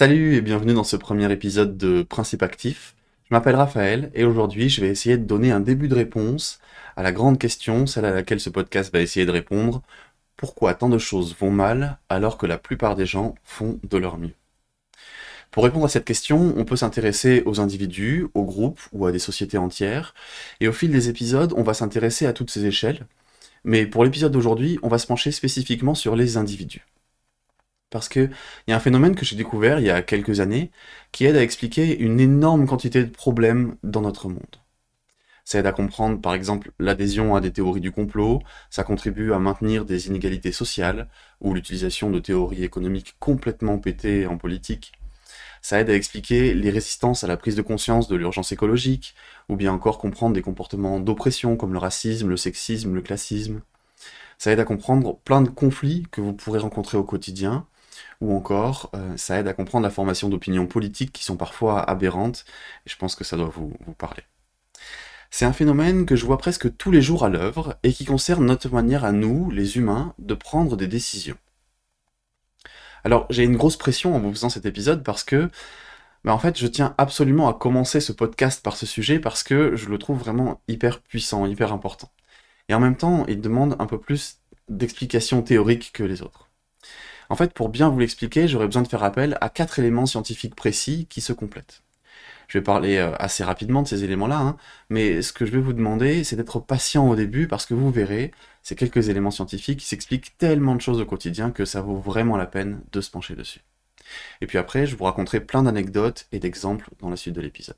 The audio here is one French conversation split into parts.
Salut et bienvenue dans ce premier épisode de Principe Actif. Je m'appelle Raphaël et aujourd'hui je vais essayer de donner un début de réponse à la grande question, celle à laquelle ce podcast va essayer de répondre. Pourquoi tant de choses vont mal alors que la plupart des gens font de leur mieux? Pour répondre à cette question, on peut s'intéresser aux individus, aux groupes ou à des sociétés entières. Et au fil des épisodes, on va s'intéresser à toutes ces échelles. Mais pour l'épisode d'aujourd'hui, on va se pencher spécifiquement sur les individus. Parce qu'il y a un phénomène que j'ai découvert il y a quelques années qui aide à expliquer une énorme quantité de problèmes dans notre monde. Ça aide à comprendre par exemple l'adhésion à des théories du complot, ça contribue à maintenir des inégalités sociales, ou l'utilisation de théories économiques complètement pétées en politique. Ça aide à expliquer les résistances à la prise de conscience de l'urgence écologique, ou bien encore comprendre des comportements d'oppression comme le racisme, le sexisme, le classisme. Ça aide à comprendre plein de conflits que vous pourrez rencontrer au quotidien, ou encore euh, ça aide à comprendre la formation d'opinions politiques qui sont parfois aberrantes, et je pense que ça doit vous, parler. C'est un phénomène que je vois presque tous les jours à l'œuvre et qui concerne notre manière à nous, les humains, de prendre des décisions. Alors j'ai une grosse pression en vous faisant cet épisode parce que bah, en fait je tiens absolument à commencer ce podcast par ce sujet parce que je le trouve vraiment hyper puissant, hyper important. Et en même temps il demande un peu plus d'explications théoriques que les autres. En fait, pour bien vous l'expliquer, j'aurais besoin de faire appel à quatre éléments scientifiques précis qui se complètent. Je vais parler euh, assez rapidement de ces éléments-là, hein, mais ce que je vais vous demander, c'est d'être patient au début, parce que vous verrez, ces quelques éléments scientifiques qui s'expliquent tellement de choses au quotidien que ça vaut vraiment la peine de se pencher dessus. Et puis après, je vous raconterai plein d'anecdotes et d'exemples dans la suite de l'épisode.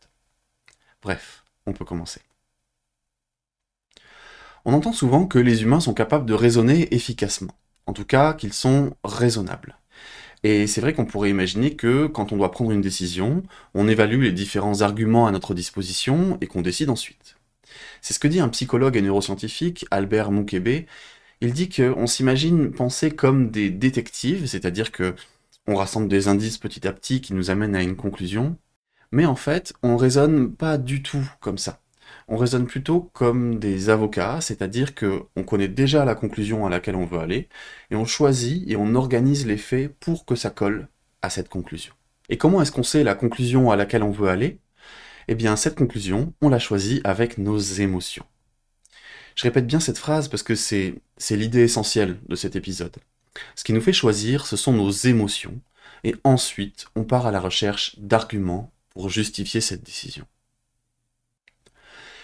Bref, on peut commencer. On entend souvent que les humains sont capables de raisonner efficacement en tout cas qu'ils sont raisonnables. Et c'est vrai qu'on pourrait imaginer que quand on doit prendre une décision, on évalue les différents arguments à notre disposition et qu'on décide ensuite. C'est ce que dit un psychologue et neuroscientifique, Albert Moukebe. Il dit qu'on s'imagine penser comme des détectives, c'est-à-dire que on rassemble des indices petit à petit qui nous amènent à une conclusion, mais en fait, on raisonne pas du tout comme ça on raisonne plutôt comme des avocats, c'est-à-dire que on connaît déjà la conclusion à laquelle on veut aller, et on choisit et on organise les faits pour que ça colle à cette conclusion. Et comment est-ce qu'on sait la conclusion à laquelle on veut aller? Eh bien, cette conclusion, on la choisit avec nos émotions. Je répète bien cette phrase parce que c'est l'idée essentielle de cet épisode. Ce qui nous fait choisir, ce sont nos émotions, et ensuite, on part à la recherche d'arguments pour justifier cette décision.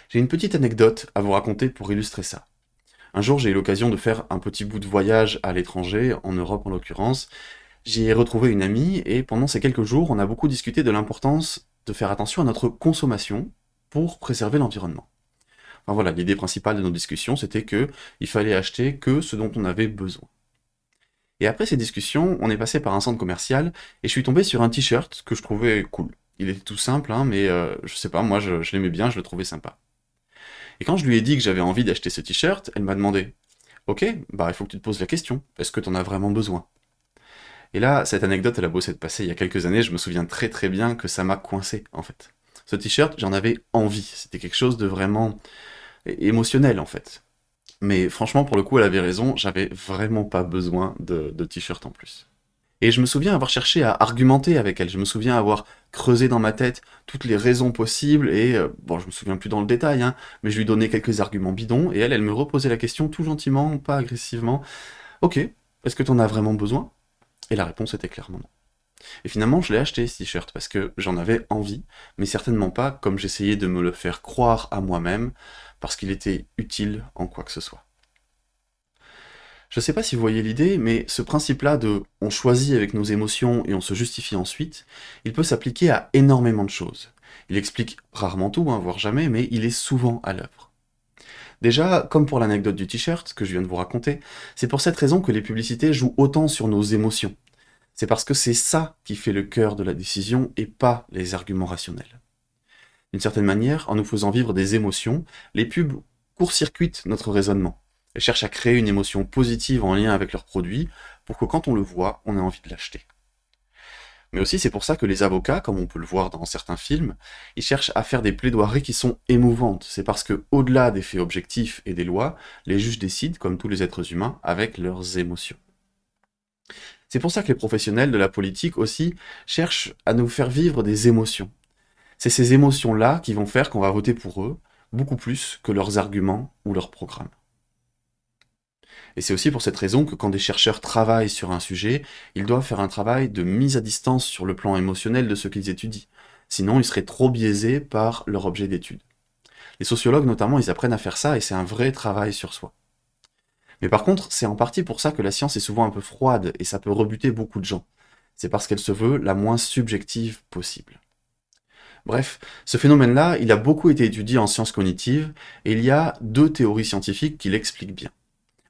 J'ai une petite anecdote à vous raconter pour illustrer ça. Un jour, j'ai eu l'occasion de faire un petit bout de voyage à l'étranger, en Europe en l'occurrence. J'y ai retrouvé une amie et pendant ces quelques jours, on a beaucoup discuté de l'importance de faire attention à notre consommation pour préserver l'environnement. Enfin voilà, l'idée principale de nos discussions, c'était que il fallait acheter que ce dont on avait besoin. Et après ces discussions, on est passé par un centre commercial et je suis tombé sur un t-shirt que je trouvais cool. Il était tout simple, hein, mais euh, je sais pas, moi je l'aimais bien, je le trouvais sympa. Et quand je lui ai dit que j'avais envie d'acheter ce t-shirt, elle m'a demandé Ok, bah il faut que tu te poses la question, est-ce que tu en as vraiment besoin? Et là, cette anecdote, elle a beau s'être passée il y a quelques années, je me souviens très très bien que ça m'a coincé en fait. Ce t-shirt, j'en avais envie, c'était quelque chose de vraiment émotionnel en fait. Mais franchement, pour le coup, elle avait raison, j'avais vraiment pas besoin de, de t-shirt en plus. Et je me souviens avoir cherché à argumenter avec elle. Je me souviens avoir creusé dans ma tête toutes les raisons possibles et euh, bon, je me souviens plus dans le détail, hein, mais je lui donnais quelques arguments bidons et elle, elle me reposait la question tout gentiment, pas agressivement. Ok, est-ce que tu en as vraiment besoin? Et la réponse était clairement non. Et finalement, je l'ai acheté ce t-shirt parce que j'en avais envie, mais certainement pas comme j'essayais de me le faire croire à moi-même parce qu'il était utile en quoi que ce soit. Je sais pas si vous voyez l'idée, mais ce principe-là de on choisit avec nos émotions et on se justifie ensuite, il peut s'appliquer à énormément de choses. Il explique rarement tout, hein, voire jamais, mais il est souvent à l'œuvre. Déjà, comme pour l'anecdote du t-shirt que je viens de vous raconter, c'est pour cette raison que les publicités jouent autant sur nos émotions. C'est parce que c'est ça qui fait le cœur de la décision et pas les arguments rationnels. D'une certaine manière, en nous faisant vivre des émotions, les pubs court-circuitent notre raisonnement. Cherchent à créer une émotion positive en lien avec leur produit pour que quand on le voit, on ait envie de l'acheter. Mais aussi c'est pour ça que les avocats, comme on peut le voir dans certains films, ils cherchent à faire des plaidoiries qui sont émouvantes. C'est parce que, au-delà des faits objectifs et des lois, les juges décident, comme tous les êtres humains, avec leurs émotions. C'est pour ça que les professionnels de la politique aussi cherchent à nous faire vivre des émotions. C'est ces émotions-là qui vont faire qu'on va voter pour eux, beaucoup plus que leurs arguments ou leurs programmes. Et c'est aussi pour cette raison que quand des chercheurs travaillent sur un sujet, ils doivent faire un travail de mise à distance sur le plan émotionnel de ce qu'ils étudient. Sinon, ils seraient trop biaisés par leur objet d'étude. Les sociologues notamment, ils apprennent à faire ça et c'est un vrai travail sur soi. Mais par contre, c'est en partie pour ça que la science est souvent un peu froide et ça peut rebuter beaucoup de gens. C'est parce qu'elle se veut la moins subjective possible. Bref, ce phénomène-là, il a beaucoup été étudié en sciences cognitives et il y a deux théories scientifiques qui l'expliquent bien.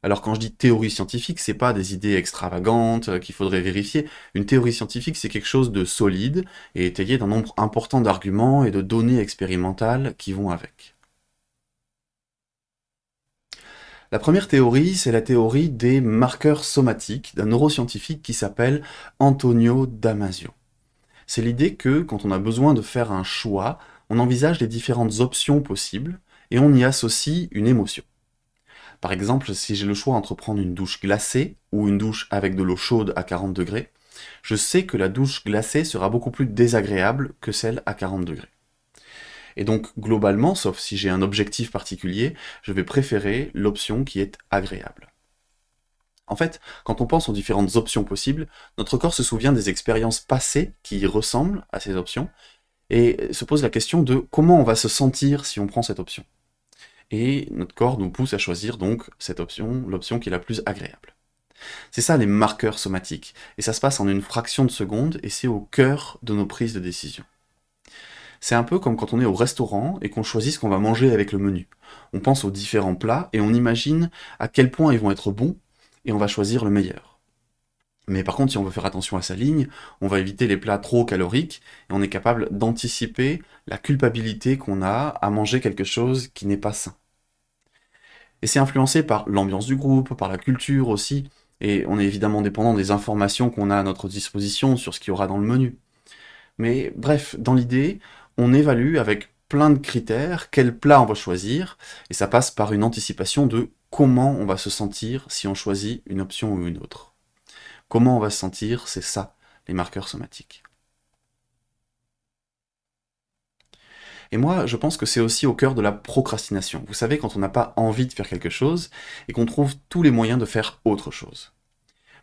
Alors quand je dis théorie scientifique, c'est pas des idées extravagantes euh, qu'il faudrait vérifier. Une théorie scientifique, c'est quelque chose de solide et étayé d'un nombre important d'arguments et de données expérimentales qui vont avec. La première théorie, c'est la théorie des marqueurs somatiques d'un neuroscientifique qui s'appelle Antonio Damasio. C'est l'idée que, quand on a besoin de faire un choix, on envisage les différentes options possibles et on y associe une émotion. Par exemple, si j'ai le choix entre prendre une douche glacée ou une douche avec de l'eau chaude à 40 degrés, je sais que la douche glacée sera beaucoup plus désagréable que celle à 40 degrés. Et donc, globalement, sauf si j'ai un objectif particulier, je vais préférer l'option qui est agréable. En fait, quand on pense aux différentes options possibles, notre corps se souvient des expériences passées qui ressemblent à ces options, et se pose la question de comment on va se sentir si on prend cette option. Et notre corps nous pousse à choisir donc cette option, l'option qui est la plus agréable. C'est ça les marqueurs somatiques, et ça se passe en une fraction de seconde, et c'est au cœur de nos prises de décision. C'est un peu comme quand on est au restaurant et qu'on choisit ce qu'on va manger avec le menu. On pense aux différents plats et on imagine à quel point ils vont être bons et on va choisir le meilleur. Mais par contre, si on veut faire attention à sa ligne, on va éviter les plats trop caloriques et on est capable d'anticiper la culpabilité qu'on a à manger quelque chose qui n'est pas sain. Et c'est influencé par l'ambiance du groupe, par la culture aussi, et on est évidemment dépendant des informations qu'on a à notre disposition sur ce qu'il y aura dans le menu. Mais bref, dans l'idée, on évalue avec plein de critères quel plat on va choisir, et ça passe par une anticipation de comment on va se sentir si on choisit une option ou une autre. Comment on va se sentir, c'est ça, les marqueurs somatiques. Et moi, je pense que c'est aussi au cœur de la procrastination. Vous savez, quand on n'a pas envie de faire quelque chose et qu'on trouve tous les moyens de faire autre chose.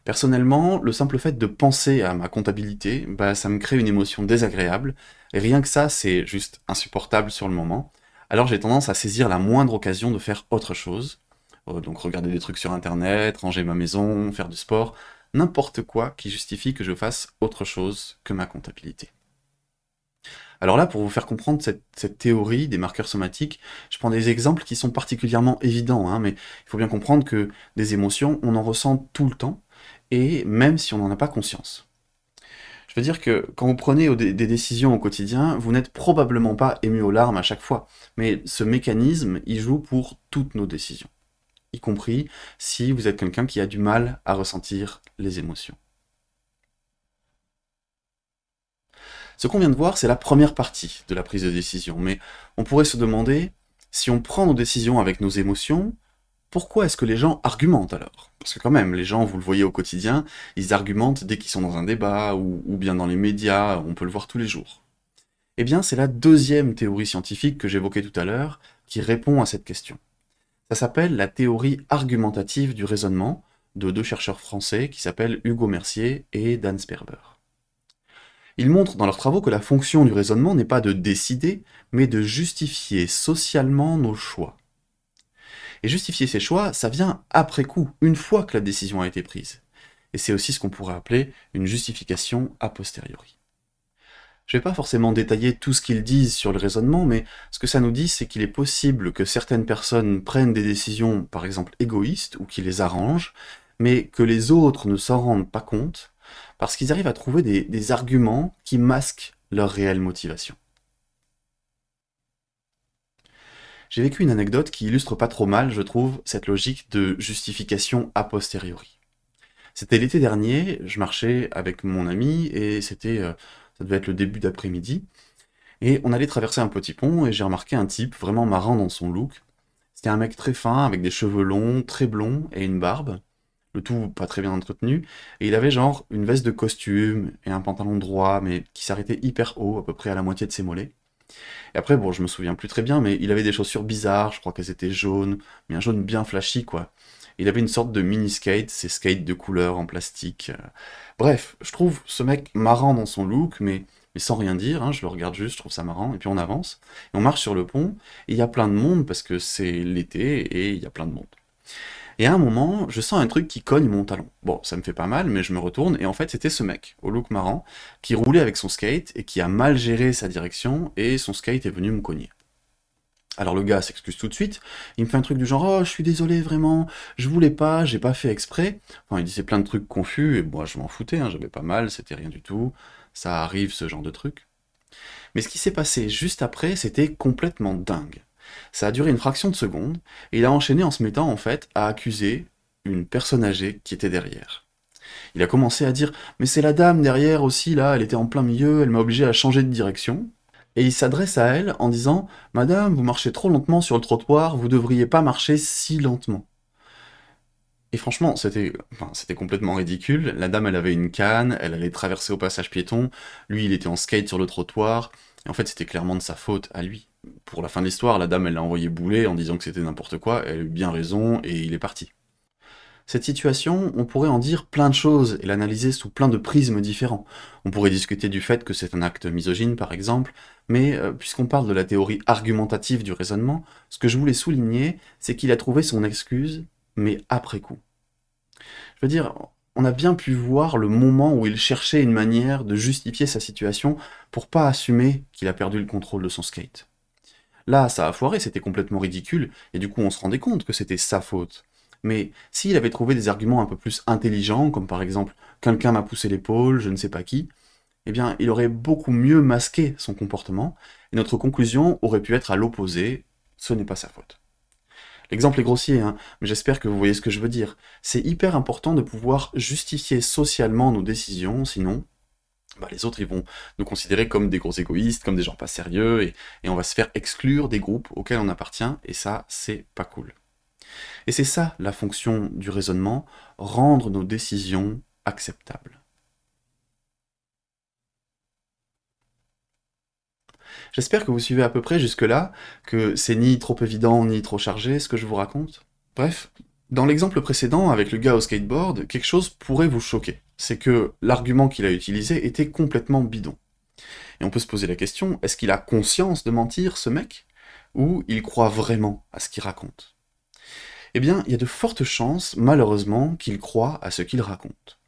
Personnellement, le simple fait de penser à ma comptabilité, bah, ça me crée une émotion désagréable, et rien que ça, c'est juste insupportable sur le moment. Alors j'ai tendance à saisir la moindre occasion de faire autre chose, euh, donc regarder des trucs sur internet, ranger ma maison, faire du sport, n'importe quoi qui justifie que je fasse autre chose que ma comptabilité. Alors là, pour vous faire comprendre cette, théorie des marqueurs somatiques, je prends des exemples qui sont particulièrement évidents, hein, mais il faut bien comprendre que des émotions, on en ressent tout le temps, et même si on n'en a pas conscience. Je veux dire que quand vous prenez des décisions au quotidien, vous n'êtes probablement pas ému aux larmes à chaque fois, mais ce mécanisme, il joue pour toutes nos décisions, y compris si vous êtes quelqu'un qui a du mal à ressentir les émotions. Ce qu'on vient de voir, c'est la première partie de la prise de décision, mais on pourrait se demander, si on prend nos décisions avec nos émotions, pourquoi est-ce que les gens argumentent alors? Parce que quand même, les gens, vous le voyez au quotidien, ils argumentent dès qu'ils sont dans un débat ou, bien dans les médias, on peut le voir tous les jours. Eh bien, c'est la deuxième théorie scientifique que j'évoquais tout à l'heure qui répond à cette question. Ça s'appelle la théorie argumentative du raisonnement de deux chercheurs français qui s'appellent Hugo Mercier et Dan Sperber. Ils montrent dans leurs travaux que la fonction du raisonnement n'est pas de décider, mais de justifier socialement nos choix. Et justifier ses choix, ça vient après coup, une fois que la décision a été prise. Et c'est aussi ce qu'on pourrait appeler une justification a posteriori. Je ne vais pas forcément détailler tout ce qu'ils disent sur le raisonnement, mais ce que ça nous dit, c'est qu'il est possible que certaines personnes prennent des décisions, par exemple égoïstes, ou qui les arrangent, mais que les autres ne s'en rendent pas compte, parce qu'ils arrivent à trouver des, arguments qui masquent leur réelle motivation. J'ai vécu une anecdote qui illustre pas trop mal, je trouve, cette logique de justification a posteriori. C'était l'été dernier, je marchais avec mon ami et c'était, euh, ça devait être le début d'après-midi, et on allait traverser un petit pont et j'ai remarqué un type vraiment marrant dans son look. C'était un mec très fin avec des cheveux longs, très blonds et une barbe. le tout pas très bien entretenu, et il avait genre une veste de costume et un pantalon droit, mais qui s'arrêtait hyper haut, à peu près à la moitié de ses mollets. Et après, bon, je me souviens plus très bien, mais il avait des chaussures bizarres, je crois qu'elles étaient jaunes, mais un jaune bien flashy, quoi. Il avait une sorte de mini skate, ces skates de couleur en plastique. Bref, je trouve ce mec marrant dans son look, mais, sans rien dire, hein, je le regarde juste, je trouve ça marrant, et puis on avance, on marche sur le pont, et il y a plein de monde, parce que c'est l'été, et il y a plein de monde. Et à un moment, je sens un truc qui cogne mon talon. Bon, ça me fait pas mal, mais je me retourne, et en fait, c'était ce mec, au look marrant, qui roulait avec son skate, et qui a mal géré sa direction, et son skate est venu me cogner. Alors le gars s'excuse tout de suite, il me fait un truc du genre « Oh, je suis désolé, vraiment, je voulais pas, j'ai pas fait exprès ». Enfin, il disait plein de trucs confus, et moi je m'en foutais, hein, j'avais pas mal, c'était rien du tout, ça arrive ce genre de truc. Mais ce qui s'est passé juste après, c'était complètement dingue. Ça a duré une fraction de seconde, et il a enchaîné en se mettant en fait à accuser une personne âgée qui était derrière. Il a commencé à dire « Mais c'est la dame derrière aussi, là, elle était en plein milieu, elle m'a obligé à changer de direction ». Et il s'adresse à elle en disant « Madame, vous marchez trop lentement sur le trottoir, vous devriez pas marcher si lentement ». Et franchement, c'était enfin, complètement ridicule. La dame, elle avait une canne, elle allait traverser au passage piéton, lui, il était en skate sur le trottoir, et en fait, c'était clairement de sa faute à lui. Pour la fin de l'histoire, la dame, elle l'a envoyé bouler en disant que c'était n'importe quoi, elle a eu bien raison, et il est parti. Cette situation, on pourrait en dire plein de choses et l'analyser sous plein de prismes différents. On pourrait discuter du fait que c'est un acte misogyne, par exemple, mais euh, puisqu'on parle de la théorie argumentative du raisonnement, ce que je voulais souligner, c'est qu'il a trouvé son excuse, mais après coup. Je veux dire, on a bien pu voir le moment où il cherchait une manière de justifier sa situation pour pas assumer qu'il a perdu le contrôle de son skate. Là, ça a foiré, c'était complètement ridicule, et du coup on se rendait compte que c'était sa faute. Mais s'il avait trouvé des arguments un peu plus intelligents, comme par exemple « quelqu'un m'a poussé l'épaule, je ne sais pas qui », eh bien, il aurait beaucoup mieux masqué son comportement, et notre conclusion aurait pu être à l'opposé, ce n'est pas sa faute. L'exemple est grossier, hein, mais j'espère que vous voyez ce que je veux dire. C'est hyper important de pouvoir justifier socialement nos décisions, sinon, bah, les autres ils vont nous considérer comme des gros égoïstes, comme des gens pas sérieux, et, et on va se faire exclure des groupes auxquels on appartient, et ça, c'est pas cool. Et c'est ça la fonction du raisonnement, rendre nos décisions acceptables. J'espère que vous suivez à peu près jusque-là, que c'est ni trop évident ni trop chargé ce que je vous raconte. Bref, dans l'exemple précédent avec le gars au skateboard, quelque chose pourrait vous choquer. C'est que l'argument qu'il a utilisé était complètement bidon. Et on peut se poser la question, est-ce qu'il a conscience de mentir, ce mec? Ou il croit vraiment à ce qu'il raconte? Eh bien, il y a de fortes chances, malheureusement, qu'il croit à ce qu'il raconte.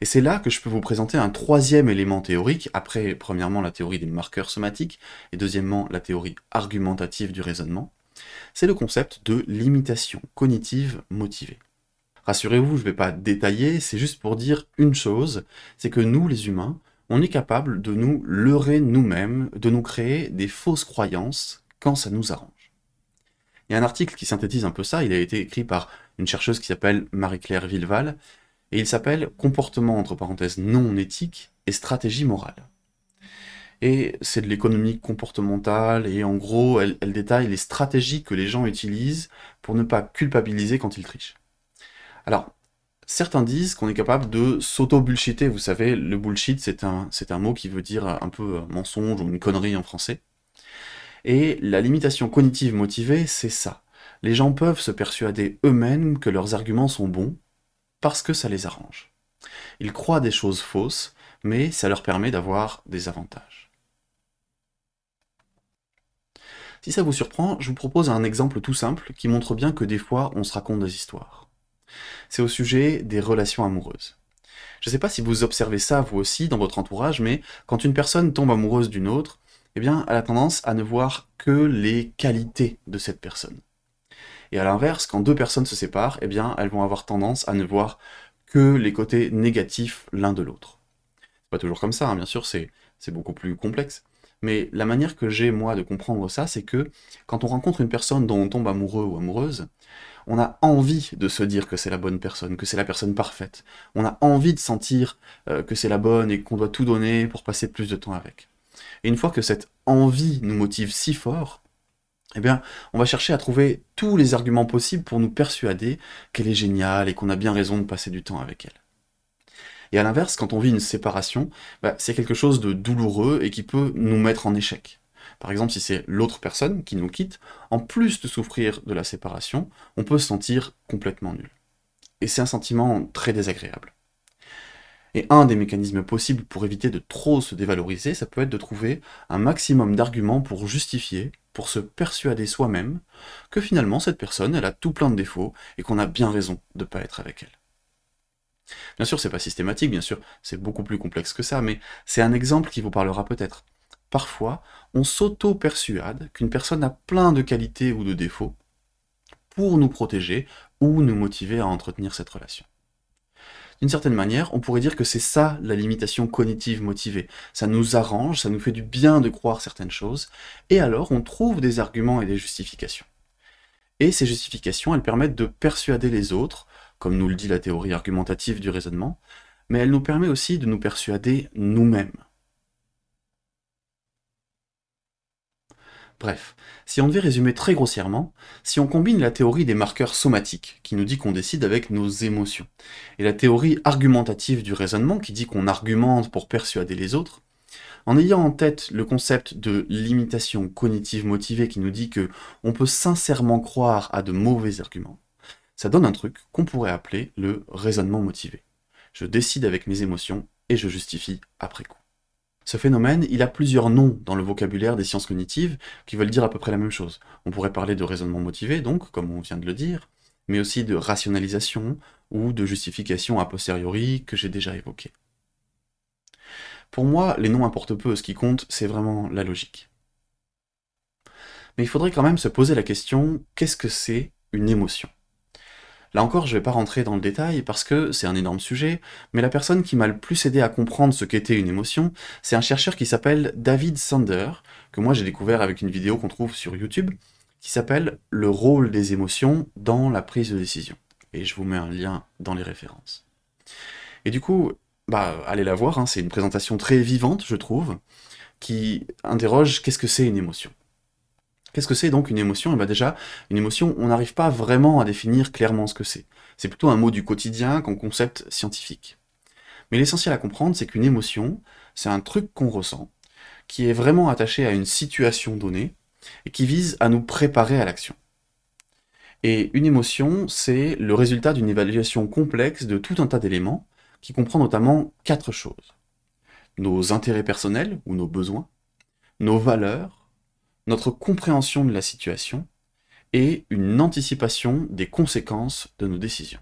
Et c'est là que je peux vous présenter un troisième élément théorique, après premièrement la théorie des marqueurs somatiques, et deuxièmement la théorie argumentative du raisonnement, c'est le concept de limitation cognitive motivée. Rassurez-vous, je ne vais pas détailler, c'est juste pour dire une chose, c'est que nous les humains, on est capable de nous leurrer nous-mêmes, de nous créer des fausses croyances quand ça nous arrange. Il y a un article qui synthétise un peu ça, il a été écrit par une chercheuse qui s'appelle Marie-Claire Villeval, et il s'appelle Comportement entre parenthèses non éthique et stratégie morale. Et c'est de l'économie comportementale, et en gros, elle, détaille les stratégies que les gens utilisent pour ne pas culpabiliser quand ils trichent. Alors, certains disent qu'on est capable de s'auto-bullshiter, vous savez, le bullshit c'est un, c'est un mot qui veut dire un peu mensonge ou une connerie en français. Et la limitation cognitive motivée, c'est ça. Les gens peuvent se persuader eux-mêmes que leurs arguments sont bons, parce que ça les arrange. Ils croient des choses fausses, mais ça leur permet d'avoir des avantages. Si ça vous surprend, je vous propose un exemple tout simple qui montre bien que des fois on se raconte des histoires. C'est au sujet des relations amoureuses. Je ne sais pas si vous observez ça vous aussi dans votre entourage, mais quand une personne tombe amoureuse d'une autre, eh bien, elle a tendance à ne voir que les qualités de cette personne. Et à l'inverse, quand deux personnes se séparent, eh bien, elles vont avoir tendance à ne voir que les côtés négatifs l'un de l'autre. C'est pas toujours comme ça, hein, bien sûr, c'est beaucoup plus complexe. Mais la manière que j'ai, moi, de comprendre ça, c'est que quand on rencontre une personne dont on tombe amoureux ou amoureuse, on a envie de se dire que c'est la bonne personne, que c'est la personne parfaite. On a envie de sentir euh, que c'est la bonne et qu'on doit tout donner pour passer plus de temps avec. Et une fois que cette envie nous motive si fort, eh bien, on va chercher à trouver tous les arguments possibles pour nous persuader qu'elle est géniale et qu'on a bien raison de passer du temps avec elle. Et à l'inverse, quand on vit une séparation, bah, c'est quelque chose de douloureux et qui peut nous mettre en échec. Par exemple, si c'est l'autre personne qui nous quitte, en plus de souffrir de la séparation, on peut se sentir complètement nul. Et c'est un sentiment très désagréable. Et un des mécanismes possibles pour éviter de trop se dévaloriser, ça peut être de trouver un maximum d'arguments pour justifier, pour se persuader soi-même, que finalement cette personne, elle a tout plein de défauts et qu'on a bien raison de ne pas être avec elle. Bien sûr, c'est pas systématique, bien sûr, c'est beaucoup plus complexe que ça, mais c'est un exemple qui vous parlera peut-être. Parfois, on s'auto-persuade qu'une personne a plein de qualités ou de défauts pour nous protéger ou nous motiver à entretenir cette relation. D'une certaine manière, on pourrait dire que c'est ça la limitation cognitive motivée. Ça nous arrange, ça nous fait du bien de croire certaines choses, et alors on trouve des arguments et des justifications. Et ces justifications, elles permettent de persuader les autres, comme nous le dit la théorie argumentative du raisonnement, mais elle nous permet aussi de nous persuader nous-mêmes. Bref, si on devait résumer très grossièrement, si on combine la théorie des marqueurs somatiques, qui nous dit qu'on décide avec nos émotions, et la théorie argumentative du raisonnement, qui dit qu'on argumente pour persuader les autres, en ayant en tête le concept de limitation cognitive motivée qui nous dit que on peut sincèrement croire à de mauvais arguments, ça donne un truc qu'on pourrait appeler le raisonnement motivé. Je décide avec mes émotions et je justifie après coup. Ce phénomène, il a plusieurs noms dans le vocabulaire des sciences cognitives qui veulent dire à peu près la même chose. On pourrait parler de raisonnement motivé, donc, comme on vient de le dire, mais aussi de rationalisation ou de justification a posteriori que j'ai déjà évoqué. Pour moi, les noms importent peu, ce qui compte, c'est vraiment la logique. Mais il faudrait quand même se poser la question, qu'est-ce que c'est une émotion? Là encore, je ne vais pas rentrer dans le détail parce que c'est un énorme sujet, mais la personne qui m'a le plus aidé à comprendre ce qu'était une émotion, c'est un chercheur qui s'appelle David Sander, que moi j'ai découvert avec une vidéo qu'on trouve sur YouTube, qui s'appelle Le rôle des émotions dans la prise de décision. Et je vous mets un lien dans les références. Et du coup, bah, allez la voir, hein, c'est une présentation très vivante, je trouve, qui interroge qu'est-ce que c'est une émotion? Qu'est-ce que c'est donc une émotion? Et eh bien déjà, une émotion, on n'arrive pas vraiment à définir clairement ce que c'est. C'est plutôt un mot du quotidien qu'un concept scientifique. Mais l'essentiel à comprendre, c'est qu'une émotion, c'est un truc qu'on ressent, qui est vraiment attaché à une situation donnée, et qui vise à nous préparer à l'action. Et une émotion, c'est le résultat d'une évaluation complexe de tout un tas d'éléments, qui comprend notamment quatre choses. Nos intérêts personnels ou nos besoins, nos valeurs, notre compréhension de la situation et une anticipation des conséquences de nos décisions.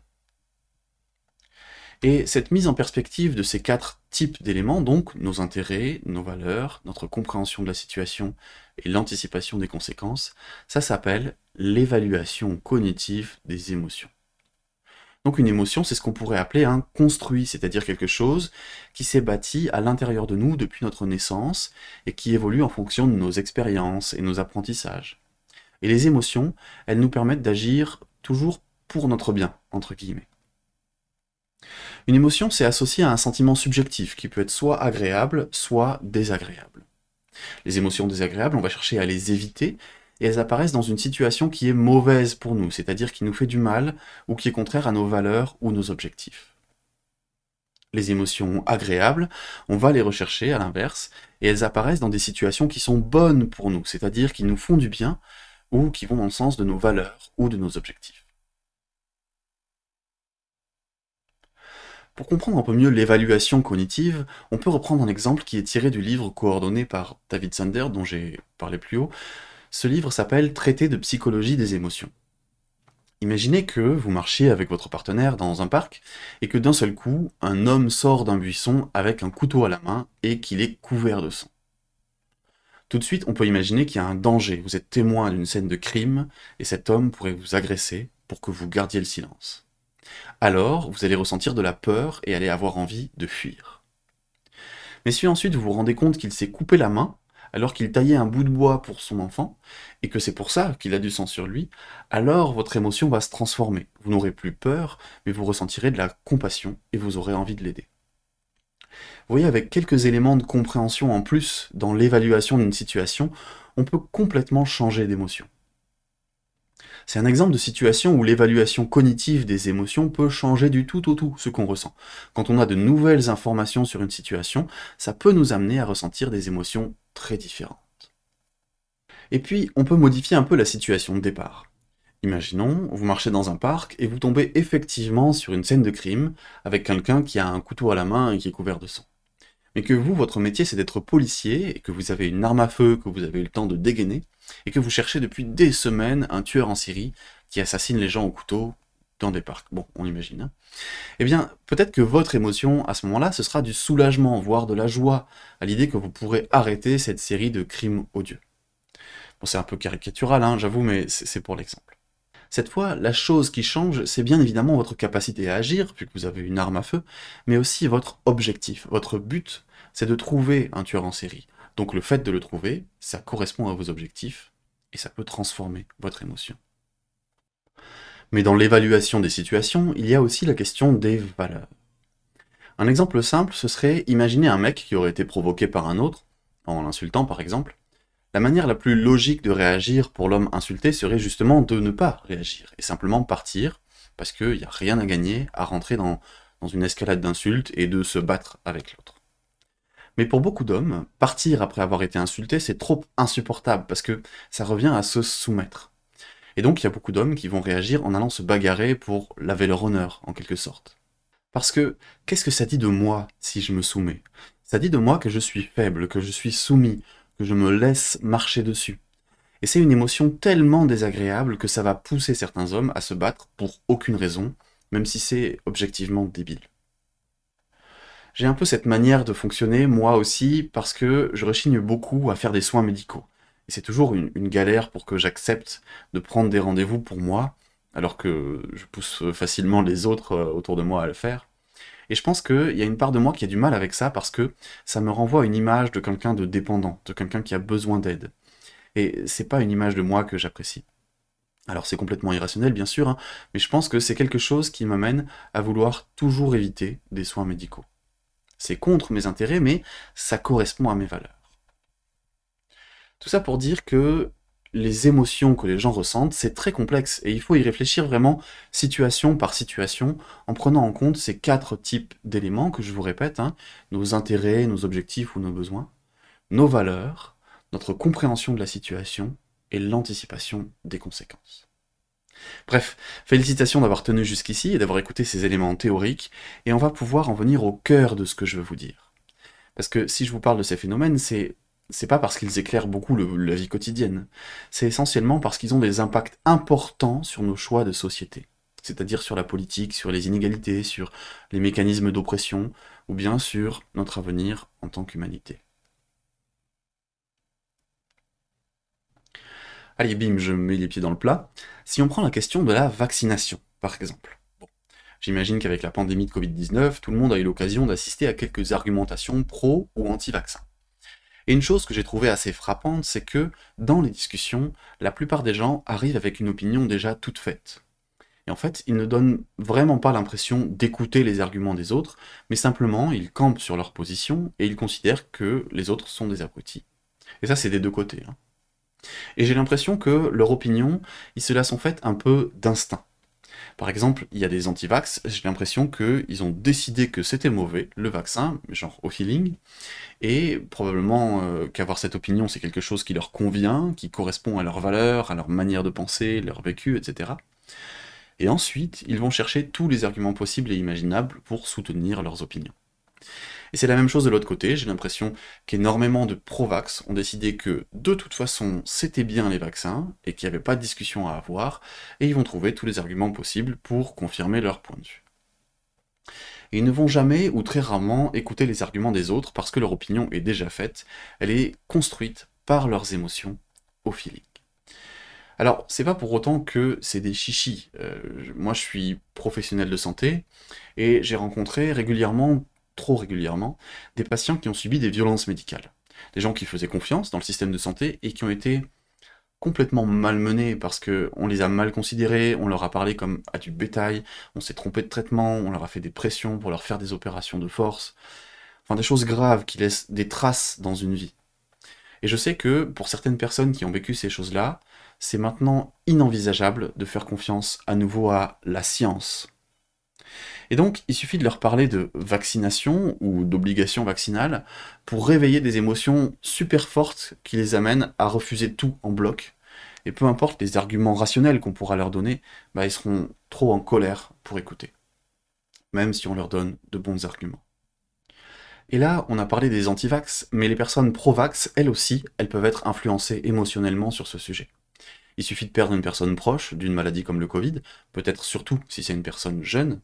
Et cette mise en perspective de ces quatre types d'éléments, donc nos intérêts, nos valeurs, notre compréhension de la situation et l'anticipation des conséquences, ça s'appelle l'évaluation cognitive des émotions. Donc une émotion, c'est ce qu'on pourrait appeler un construit, c'est-à-dire quelque chose qui s'est bâti à l'intérieur de nous depuis notre naissance et qui évolue en fonction de nos expériences et nos apprentissages. Et les émotions, elles nous permettent d'agir toujours pour notre bien, entre guillemets. Une émotion, c'est associé à un sentiment subjectif qui peut être soit agréable, soit désagréable. Les émotions désagréables, on va chercher à les éviter et elles apparaissent dans une situation qui est mauvaise pour nous, c'est-à-dire qui nous fait du mal ou qui est contraire à nos valeurs ou nos objectifs. Les émotions agréables, on va les rechercher à l'inverse, et elles apparaissent dans des situations qui sont bonnes pour nous, c'est-à-dire qui nous font du bien ou qui vont dans le sens de nos valeurs ou de nos objectifs. Pour comprendre un peu mieux l'évaluation cognitive, on peut reprendre un exemple qui est tiré du livre coordonné par David Sander, dont j'ai parlé plus haut, ce livre s'appelle Traité de psychologie des émotions. Imaginez que vous marchiez avec votre partenaire dans un parc et que d'un seul coup, un homme sort d'un buisson avec un couteau à la main et qu'il est couvert de sang. Tout de suite, on peut imaginer qu'il y a un danger. Vous êtes témoin d'une scène de crime et cet homme pourrait vous agresser pour que vous gardiez le silence. Alors, vous allez ressentir de la peur et allez avoir envie de fuir. Mais si ensuite vous vous rendez compte qu'il s'est coupé la main, alors qu'il taillait un bout de bois pour son enfant, et que c'est pour ça qu'il a du sang sur lui, alors votre émotion va se transformer. Vous n'aurez plus peur, mais vous ressentirez de la compassion et vous aurez envie de l'aider. Vous voyez, avec quelques éléments de compréhension en plus dans l'évaluation d'une situation, on peut complètement changer d'émotion. C'est un exemple de situation où l'évaluation cognitive des émotions peut changer du tout au tout ce qu'on ressent. Quand on a de nouvelles informations sur une situation, ça peut nous amener à ressentir des émotions très différentes. Et puis, on peut modifier un peu la situation de départ. Imaginons, vous marchez dans un parc et vous tombez effectivement sur une scène de crime avec quelqu'un qui a un couteau à la main et qui est couvert de sang. Mais que vous, votre métier, c'est d'être policier et que vous avez une arme à feu que vous avez eu le temps de dégainer et que vous cherchez depuis des semaines un tueur en Syrie qui assassine les gens au couteau des parcs. Bon, on imagine. Hein. Eh bien, peut-être que votre émotion à ce moment-là, ce sera du soulagement, voire de la joie, à l'idée que vous pourrez arrêter cette série de crimes odieux. Bon, c'est un peu caricatural, hein, j'avoue, mais c'est pour l'exemple. Cette fois, la chose qui change, c'est bien évidemment votre capacité à agir, puisque vous avez une arme à feu, mais aussi votre objectif. Votre but, c'est de trouver un tueur en série. Donc le fait de le trouver, ça correspond à vos objectifs et ça peut transformer votre émotion. Mais dans l'évaluation des situations, il y a aussi la question des valeurs. Un exemple simple, ce serait imaginer un mec qui aurait été provoqué par un autre, en l'insultant par exemple. La manière la plus logique de réagir pour l'homme insulté serait justement de ne pas réagir, et simplement partir, parce qu'il n'y a rien à gagner à rentrer dans, une escalade d'insultes et de se battre avec l'autre. Mais pour beaucoup d'hommes, partir après avoir été insulté, c'est trop insupportable parce que ça revient à se soumettre. Et donc il y a beaucoup d'hommes qui vont réagir en allant se bagarrer pour laver leur honneur, en quelque sorte. Parce que qu'est-ce que ça dit de moi si je me soumets? Ça dit de moi que je suis faible, que je suis soumis, que je me laisse marcher dessus. Et c'est une émotion tellement désagréable que ça va pousser certains hommes à se battre pour aucune raison, même si c'est objectivement débile j'ai un peu cette manière de fonctionner, moi aussi, parce que je rechigne beaucoup à faire des soins médicaux. C'est toujours une, galère pour que j'accepte de prendre des rendez-vous pour moi, alors que je pousse facilement les autres euh, autour de moi à le faire. Et je pense qu'il y a une part de moi qui a du mal avec ça parce que ça me renvoie à une image de quelqu'un de dépendant, de quelqu'un qui a besoin d'aide. Et c'est pas une image de moi que j'apprécie. Alors c'est complètement irrationnel bien sûr, hein, mais je pense que c'est quelque chose qui m'amène à vouloir toujours éviter des soins médicaux. C'est contre mes intérêts, mais ça correspond à mes valeurs. Tout ça pour dire que les émotions que les gens ressentent, c'est très complexe et il faut y réfléchir vraiment situation par situation en prenant en compte ces quatre types d'éléments que je vous répète, hein, nos intérêts, nos objectifs ou nos besoins, nos valeurs, notre compréhension de la situation et l'anticipation des conséquences. Bref, félicitations d'avoir tenu jusqu'ici et d'avoir écouté ces éléments théoriques, et on va pouvoir en venir au cœur de ce que je veux vous dire. Parce que si je vous parle de ces phénomènes, c'est c'est pas parce qu'ils éclairent beaucoup la vie quotidienne, c'est essentiellement parce qu'ils ont des impacts importants sur nos choix de société, c'est-à-dire sur la politique, sur les inégalités, sur les mécanismes d'oppression, ou bien sur notre avenir en tant qu'humanité. Allez, bim, je mets les pieds dans le plat. Si on prend la question de la vaccination, par exemple. J'imagine qu'avec la pandémie de Covid-19, tout le monde a eu l'occasion d'assister à quelques argumentations pro ou anti-vaccin. Et une chose que j'ai trouvée assez frappante, c'est que, dans les discussions, la plupart des gens arrivent avec une opinion déjà toute faite. Et en fait, ils ne donnent vraiment pas l'impression d'écouter les arguments des autres, mais simplement ils campent sur leur position et ils considèrent que les autres sont des abrutis. Et ça, c'est des deux côtés. Hein. Et j'ai l'impression que leur opinion, ils se la sont faites un peu d'instinct. Par exemple, il y a des anti-vax, j'ai l'impression qu'ils ont décidé que c'était mauvais, le vaccin, genre au feeling, et probablement euh, qu'avoir cette opinion, c'est quelque chose qui leur convient, qui correspond à leurs valeurs, à leur manière de penser, leur vécu, etc. Et ensuite, ils vont chercher tous les arguments possibles et imaginables pour soutenir leurs opinions. Et c'est la même chose de l'autre côté, j'ai l'impression qu'énormément de pro-vax ont décidé que de toute façon c'était bien les vaccins, et qu'il n'y avait pas de discussion à avoir, et ils vont trouver tous les arguments possibles pour confirmer leur point de vue. Et ils ne vont jamais, ou très rarement, écouter les arguments des autres parce que leur opinion est déjà faite, elle est construite par leurs émotions au feeling. Alors, c'est pas pour autant que c'est des chichis. Euh, moi, je suis professionnel de santé et j'ai rencontré régulièrement trop régulièrement, des patients qui ont subi des violences médicales. Des gens qui faisaient confiance dans le système de santé et qui ont été complètement malmenés parce qu'on les a mal considérés, on leur a parlé comme à du bétail, on s'est trompé de traitement, on leur a fait des pressions pour leur faire des opérations de force. Enfin, des choses graves qui laissent des traces dans une vie. Et je sais que pour certaines personnes qui ont vécu ces choses-là, c'est maintenant inenvisageable de faire confiance à nouveau à la science. Et donc, il suffit de leur parler de vaccination ou d'obligation vaccinale pour réveiller des émotions super fortes qui les amènent à refuser tout en bloc. Et peu importe les arguments rationnels qu'on pourra leur donner, bah, ils seront trop en colère pour écouter. Même si on leur donne de bons arguments. Et là, on a parlé des antivax, mais les personnes pro-vax, elles aussi, elles peuvent être influencées émotionnellement sur ce sujet. Il suffit de perdre une personne proche d'une maladie comme le Covid, peut-être surtout si c'est une personne jeune,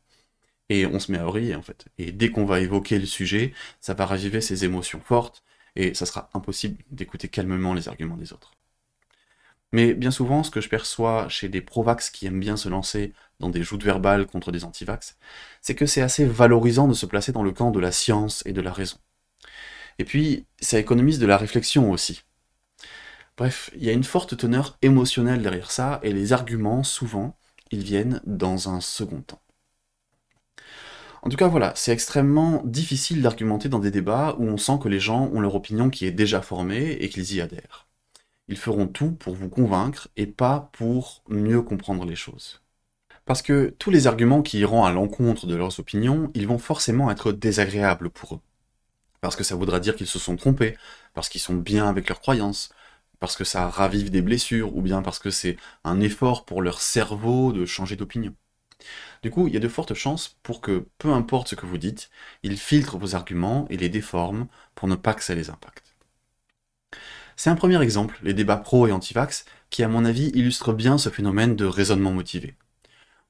et on se met à briller en fait. Et dès qu'on va évoquer le sujet, ça va raviver ces émotions fortes, et ça sera impossible d'écouter calmement les arguments des autres. Mais bien souvent, ce que je perçois chez des pro-vax qui aiment bien se lancer dans des joutes verbales contre des antivax, c'est que c'est assez valorisant de se placer dans le camp de la science et de la raison. Et puis, ça économise de la réflexion aussi. Bref, il y a une forte teneur émotionnelle derrière ça, et les arguments, souvent, ils viennent dans un second temps. En tout cas, voilà, c'est extrêmement difficile d'argumenter dans des débats où on sent que les gens ont leur opinion qui est déjà formée et qu'ils y adhèrent. Ils feront tout pour vous convaincre et pas pour mieux comprendre les choses. Parce que tous les arguments qui iront à l'encontre de leurs opinions, ils vont forcément être désagréables pour eux. Parce que ça voudra dire qu'ils se sont trompés, parce qu'ils sont bien avec leurs croyances, parce que ça ravive des blessures, ou bien parce que c'est un effort pour leur cerveau de changer d'opinion. Du coup, il y a de fortes chances pour que, peu importe ce que vous dites, ils filtrent vos arguments et les déforment pour ne pas que ça les impacte. C'est un premier exemple, les débats pro et anti-vax, qui à mon avis illustre bien ce phénomène de raisonnement motivé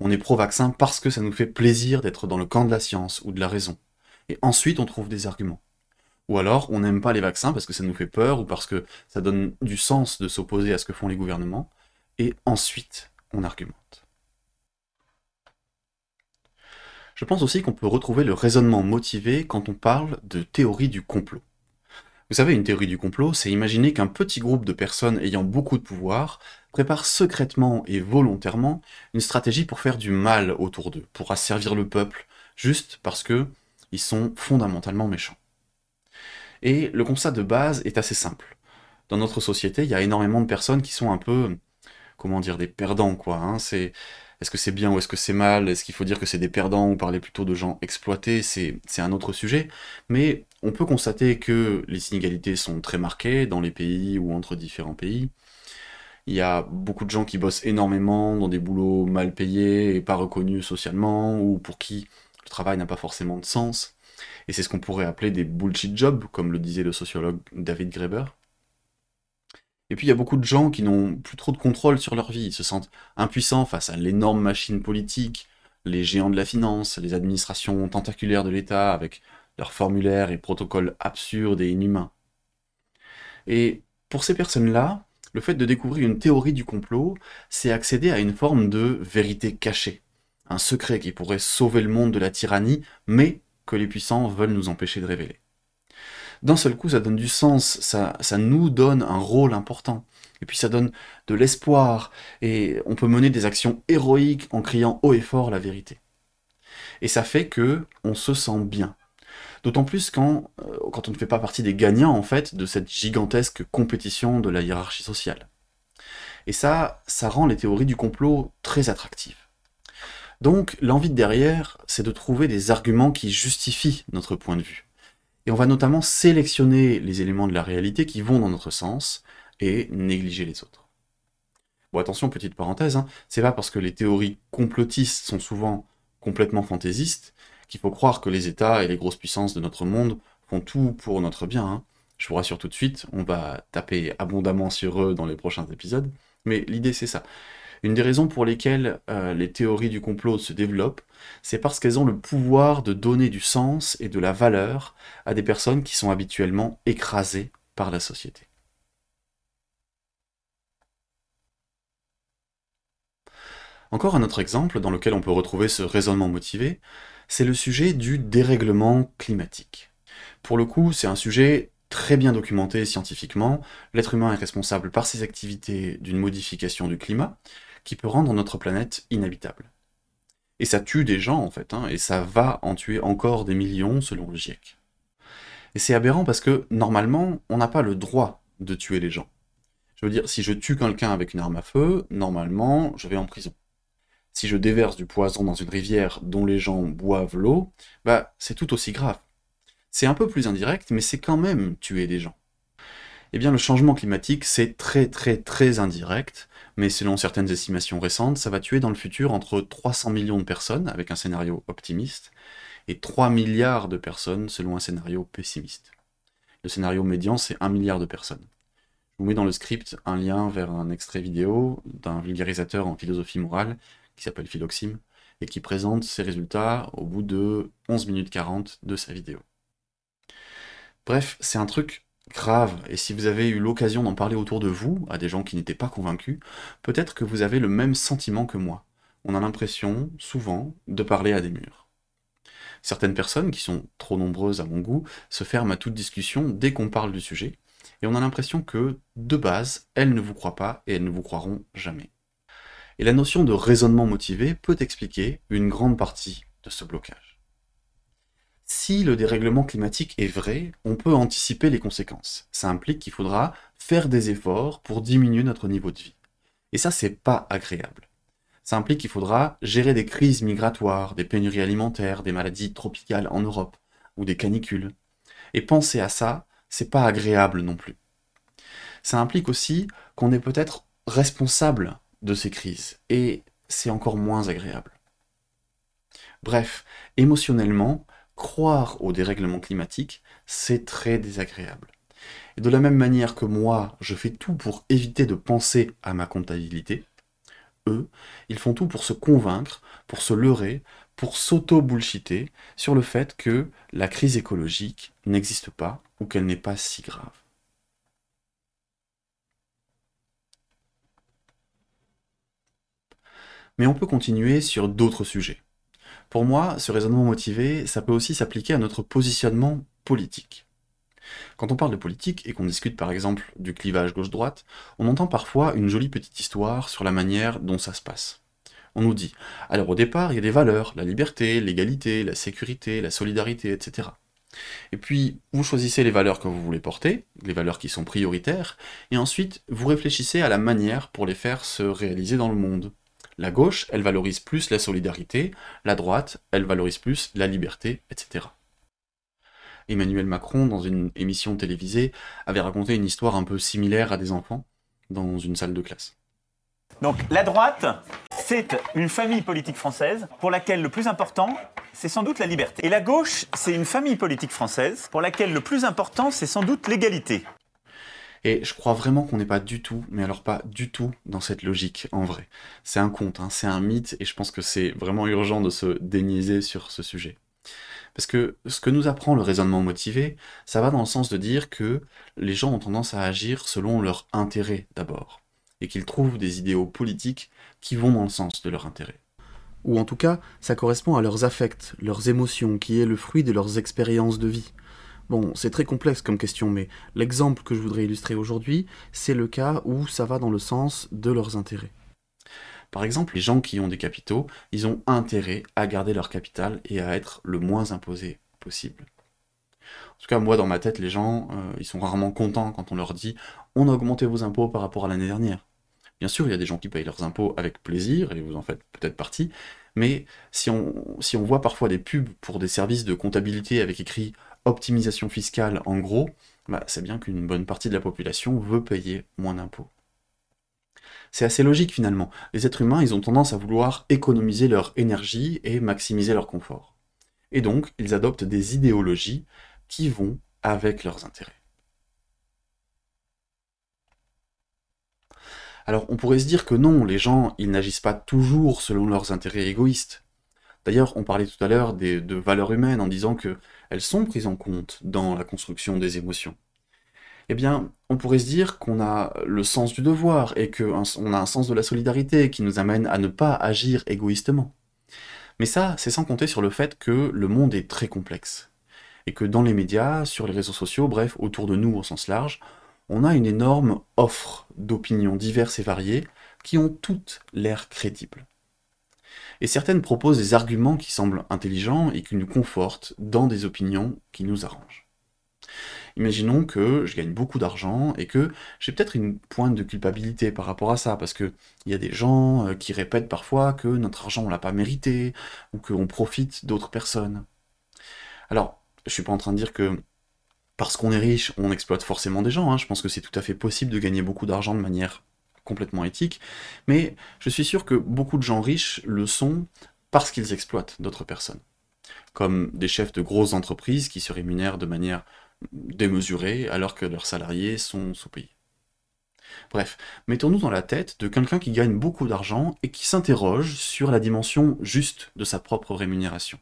on est pro-vaccin parce que ça nous fait plaisir d'être dans le camp de la science ou de la raison. Et ensuite, on trouve des arguments. Ou alors, on n'aime pas les vaccins parce que ça nous fait peur ou parce que ça donne du sens de s'opposer à ce que font les gouvernements. Et ensuite, on argumente. Je pense aussi qu'on peut retrouver le raisonnement motivé quand on parle de théorie du complot. Vous savez, une théorie du complot, c'est imaginer qu'un petit groupe de personnes ayant beaucoup de pouvoir prépare secrètement et volontairement une stratégie pour faire du mal autour d'eux, pour asservir le peuple, juste parce que ils sont fondamentalement méchants. Et le constat de base est assez simple. Dans notre société, il y a énormément de personnes qui sont un peu, comment dire, des perdants, quoi. Hein. C'est est-ce que c'est bien ou est-ce que c'est mal Est-ce qu'il faut dire que c'est des perdants ou parler plutôt de gens exploités C'est un autre sujet. Mais on peut constater que les inégalités sont très marquées dans les pays ou entre différents pays. Il y a beaucoup de gens qui bossent énormément dans des boulots mal payés et pas reconnus socialement, ou pour qui le travail n'a pas forcément de sens. Et c'est ce qu'on pourrait appeler des bullshit jobs, comme le disait le sociologue David Graeber. Et puis il y a beaucoup de gens qui n'ont plus trop de contrôle sur leur vie, ils se sentent impuissants face à l'énorme machine politique, les géants de la finance, les administrations tentaculaires de l'État avec leurs formulaires et protocoles absurdes et inhumains. Et pour ces personnes-là, le fait de découvrir une théorie du complot, c'est accéder à une forme de vérité cachée, un secret qui pourrait sauver le monde de la tyrannie, mais que les puissants veulent nous empêcher de révéler d'un seul coup, ça donne du sens, ça, ça nous donne un rôle important. Et puis ça donne de l'espoir, et on peut mener des actions héroïques en criant haut et fort la vérité. Et ça fait que on se sent bien. D'autant plus quand, euh, quand on ne fait pas partie des gagnants, en fait, de cette gigantesque compétition de la hiérarchie sociale. Et ça, ça rend les théories du complot très attractives. Donc, l'envie de derrière, c'est de trouver des arguments qui justifient notre point de vue. Et on va notamment sélectionner les éléments de la réalité qui vont dans notre sens et négliger les autres. Bon, attention, petite parenthèse, hein, c'est pas parce que les théories complotistes sont souvent complètement fantaisistes qu'il faut croire que les États et les grosses puissances de notre monde font tout pour notre bien. Hein. Je vous rassure tout de suite, on va taper abondamment sur eux dans les prochains épisodes, mais l'idée c'est ça. Une des raisons pour lesquelles euh, les théories du complot se développent, c'est parce qu'elles ont le pouvoir de donner du sens et de la valeur à des personnes qui sont habituellement écrasées par la société. Encore un autre exemple dans lequel on peut retrouver ce raisonnement motivé, c'est le sujet du dérèglement climatique. Pour le coup, c'est un sujet très bien documenté scientifiquement. L'être humain est responsable par ses activités d'une modification du climat, qui peut rendre notre planète inhabitable. Et ça tue des gens en fait, hein, et ça va en tuer encore des millions selon le GIEC. Et c'est aberrant parce que normalement, on n'a pas le droit de tuer les gens. Je veux dire, si je tue quelqu'un avec une arme à feu, normalement, je vais en prison. Si je déverse du poison dans une rivière dont les gens boivent l'eau, bah, c'est tout aussi grave. C'est un peu plus indirect, mais c'est quand même tuer des gens. Eh bien, le changement climatique, c'est très très très indirect, mais selon certaines estimations récentes, ça va tuer dans le futur entre 300 millions de personnes, avec un scénario optimiste, et 3 milliards de personnes selon un scénario pessimiste. Le scénario médian, c'est 1 milliard de personnes. Je vous mets dans le script un lien vers un extrait vidéo d'un vulgarisateur en philosophie morale qui s'appelle Philoxime et qui présente ses résultats au bout de 11 minutes 40 de sa vidéo. Bref, c'est un truc grave, et si vous avez eu l'occasion d'en parler autour de vous, à des gens qui n'étaient pas convaincus, peut-être que vous avez le même sentiment que moi. On a l'impression, souvent, de parler à des murs. Certaines personnes, qui sont trop nombreuses à mon goût, se ferment à toute discussion dès qu'on parle du sujet, et on a l'impression que, de base, elles ne vous croient pas et elles ne vous croiront jamais. Et la notion de raisonnement motivé peut expliquer une grande partie de ce blocage. Si le dérèglement climatique est vrai, on peut anticiper les conséquences. Ça implique qu'il faudra faire des efforts pour diminuer notre niveau de vie. Et ça, c'est pas agréable. Ça implique qu'il faudra gérer des crises migratoires, des pénuries alimentaires, des maladies tropicales en Europe, ou des canicules. Et penser à ça, c'est pas agréable non plus. Ça implique aussi qu'on est peut-être responsable de ces crises, et c'est encore moins agréable. Bref, émotionnellement, croire au dérèglement climatique, c'est très désagréable. Et de la même manière que moi, je fais tout pour éviter de penser à ma comptabilité, eux, ils font tout pour se convaincre, pour se leurrer, pour s'auto-bullshiter sur le fait que la crise écologique n'existe pas ou qu'elle n'est pas si grave. Mais on peut continuer sur d'autres sujets. Pour moi, ce raisonnement motivé, ça peut aussi s'appliquer à notre positionnement politique. Quand on parle de politique et qu'on discute par exemple du clivage gauche-droite, on entend parfois une jolie petite histoire sur la manière dont ça se passe. On nous dit, alors au départ, il y a des valeurs, la liberté, l'égalité, la sécurité, la solidarité, etc. Et puis, vous choisissez les valeurs que vous voulez porter, les valeurs qui sont prioritaires, et ensuite, vous réfléchissez à la manière pour les faire se réaliser dans le monde. La gauche, elle valorise plus la solidarité, la droite, elle valorise plus la liberté, etc. Emmanuel Macron, dans une émission télévisée, avait raconté une histoire un peu similaire à des enfants dans une salle de classe. Donc la droite, c'est une famille politique française pour laquelle le plus important, c'est sans doute la liberté. Et la gauche, c'est une famille politique française pour laquelle le plus important, c'est sans doute l'égalité. Et je crois vraiment qu'on n'est pas du tout, mais alors pas du tout, dans cette logique, en vrai. C'est un conte, hein, c'est un mythe, et je pense que c'est vraiment urgent de se déniaiser sur ce sujet. Parce que ce que nous apprend le raisonnement motivé, ça va dans le sens de dire que les gens ont tendance à agir selon leur intérêt d'abord, et qu'ils trouvent des idéaux politiques qui vont dans le sens de leur intérêt. Ou en tout cas, ça correspond à leurs affects, leurs émotions, qui est le fruit de leurs expériences de vie. Bon, c'est très complexe comme question, mais l'exemple que je voudrais illustrer aujourd'hui, c'est le cas où ça va dans le sens de leurs intérêts. Par exemple, les gens qui ont des capitaux, ils ont intérêt à garder leur capital et à être le moins imposé possible. En tout cas, moi, dans ma tête, les gens, euh, ils sont rarement contents quand on leur dit on a augmenté vos impôts par rapport à l'année dernière. Bien sûr, il y a des gens qui payent leurs impôts avec plaisir, et vous en faites peut-être partie, mais si on, si on voit parfois des pubs pour des services de comptabilité avec écrit optimisation fiscale en gros, bah, c'est bien qu'une bonne partie de la population veut payer moins d'impôts. C'est assez logique finalement. Les êtres humains, ils ont tendance à vouloir économiser leur énergie et maximiser leur confort. Et donc, ils adoptent des idéologies qui vont avec leurs intérêts. Alors, on pourrait se dire que non, les gens, ils n'agissent pas toujours selon leurs intérêts égoïstes. D'ailleurs, on parlait tout à l'heure de valeurs humaines en disant qu'elles sont prises en compte dans la construction des émotions eh bien, on pourrait se dire qu'on a le sens du devoir et qu'on a un sens de la solidarité qui nous amène à ne pas agir égoïstement. Mais ça, c'est sans compter sur le fait que le monde est très complexe. Et que dans les médias, sur les réseaux sociaux, bref, autour de nous au sens large, on a une énorme offre d'opinions diverses et variées qui ont toutes l'air crédibles. Et certaines proposent des arguments qui semblent intelligents et qui nous confortent dans des opinions qui nous arrangent. Imaginons que je gagne beaucoup d'argent et que j'ai peut-être une pointe de culpabilité par rapport à ça, parce qu'il y a des gens euh, qui répètent parfois que notre argent on l'a pas mérité, ou qu'on profite d'autres personnes. Alors, je suis pas en train de dire que parce qu'on est riche, on exploite forcément des gens. Hein. Je pense que c'est tout à fait possible de gagner beaucoup d'argent de manière complètement éthique, mais je suis sûr que beaucoup de gens riches le sont parce qu'ils exploitent d'autres personnes, comme des chefs de grosses entreprises qui se rémunèrent de manière démesurée alors que leurs salariés sont sous-payés. Bref, mettons-nous dans la tête de quelqu'un qui gagne beaucoup d'argent et qui s'interroge sur la dimension juste de sa propre rémunération.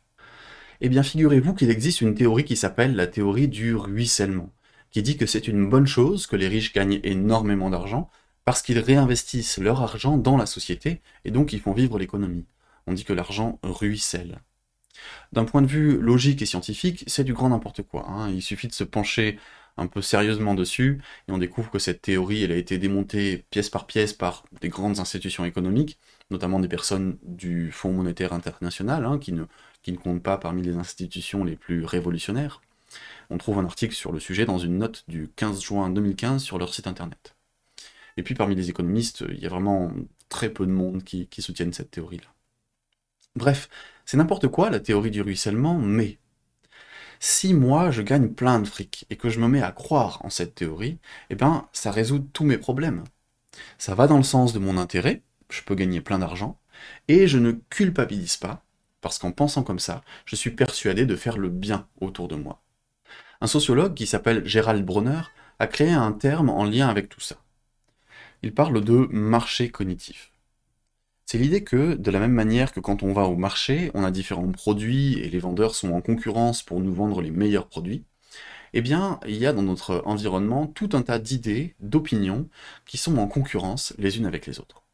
Eh bien, figurez-vous qu'il existe une théorie qui s'appelle la théorie du ruissellement, qui dit que c'est une bonne chose que les riches gagnent énormément d'argent parce qu'ils réinvestissent leur argent dans la société et donc ils font vivre l'économie. On dit que l'argent ruisselle. D'un point de vue logique et scientifique, c'est du grand n'importe quoi. Hein. Il suffit de se pencher un peu sérieusement dessus et on découvre que cette théorie elle a été démontée pièce par pièce par des grandes institutions économiques, notamment des personnes du Fonds monétaire international, hein, qui, ne, qui ne comptent pas parmi les institutions les plus révolutionnaires. On trouve un article sur le sujet dans une note du 15 juin 2015 sur leur site internet. Et puis parmi les économistes, il y a vraiment très peu de monde qui, soutiennent cette théorie-là. Bref, c'est n'importe quoi la théorie du ruissellement, mais si moi je gagne plein de fric et que je me mets à croire en cette théorie, eh ben ça résout tous mes problèmes. Ça va dans le sens de mon intérêt, je peux gagner plein d'argent, et je ne culpabilise pas, parce qu'en pensant comme ça, je suis persuadé de faire le bien autour de moi. Un sociologue qui s'appelle Gérald Bronner a créé un terme en lien avec tout ça il parle de marché cognitif. C'est l'idée que, de la même manière que quand on va au marché, on a différents produits et les vendeurs sont en concurrence pour nous vendre les meilleurs produits, eh bien, il y a dans notre environnement tout un tas d'idées, d'opinions, qui sont en concurrence les unes avec les autres.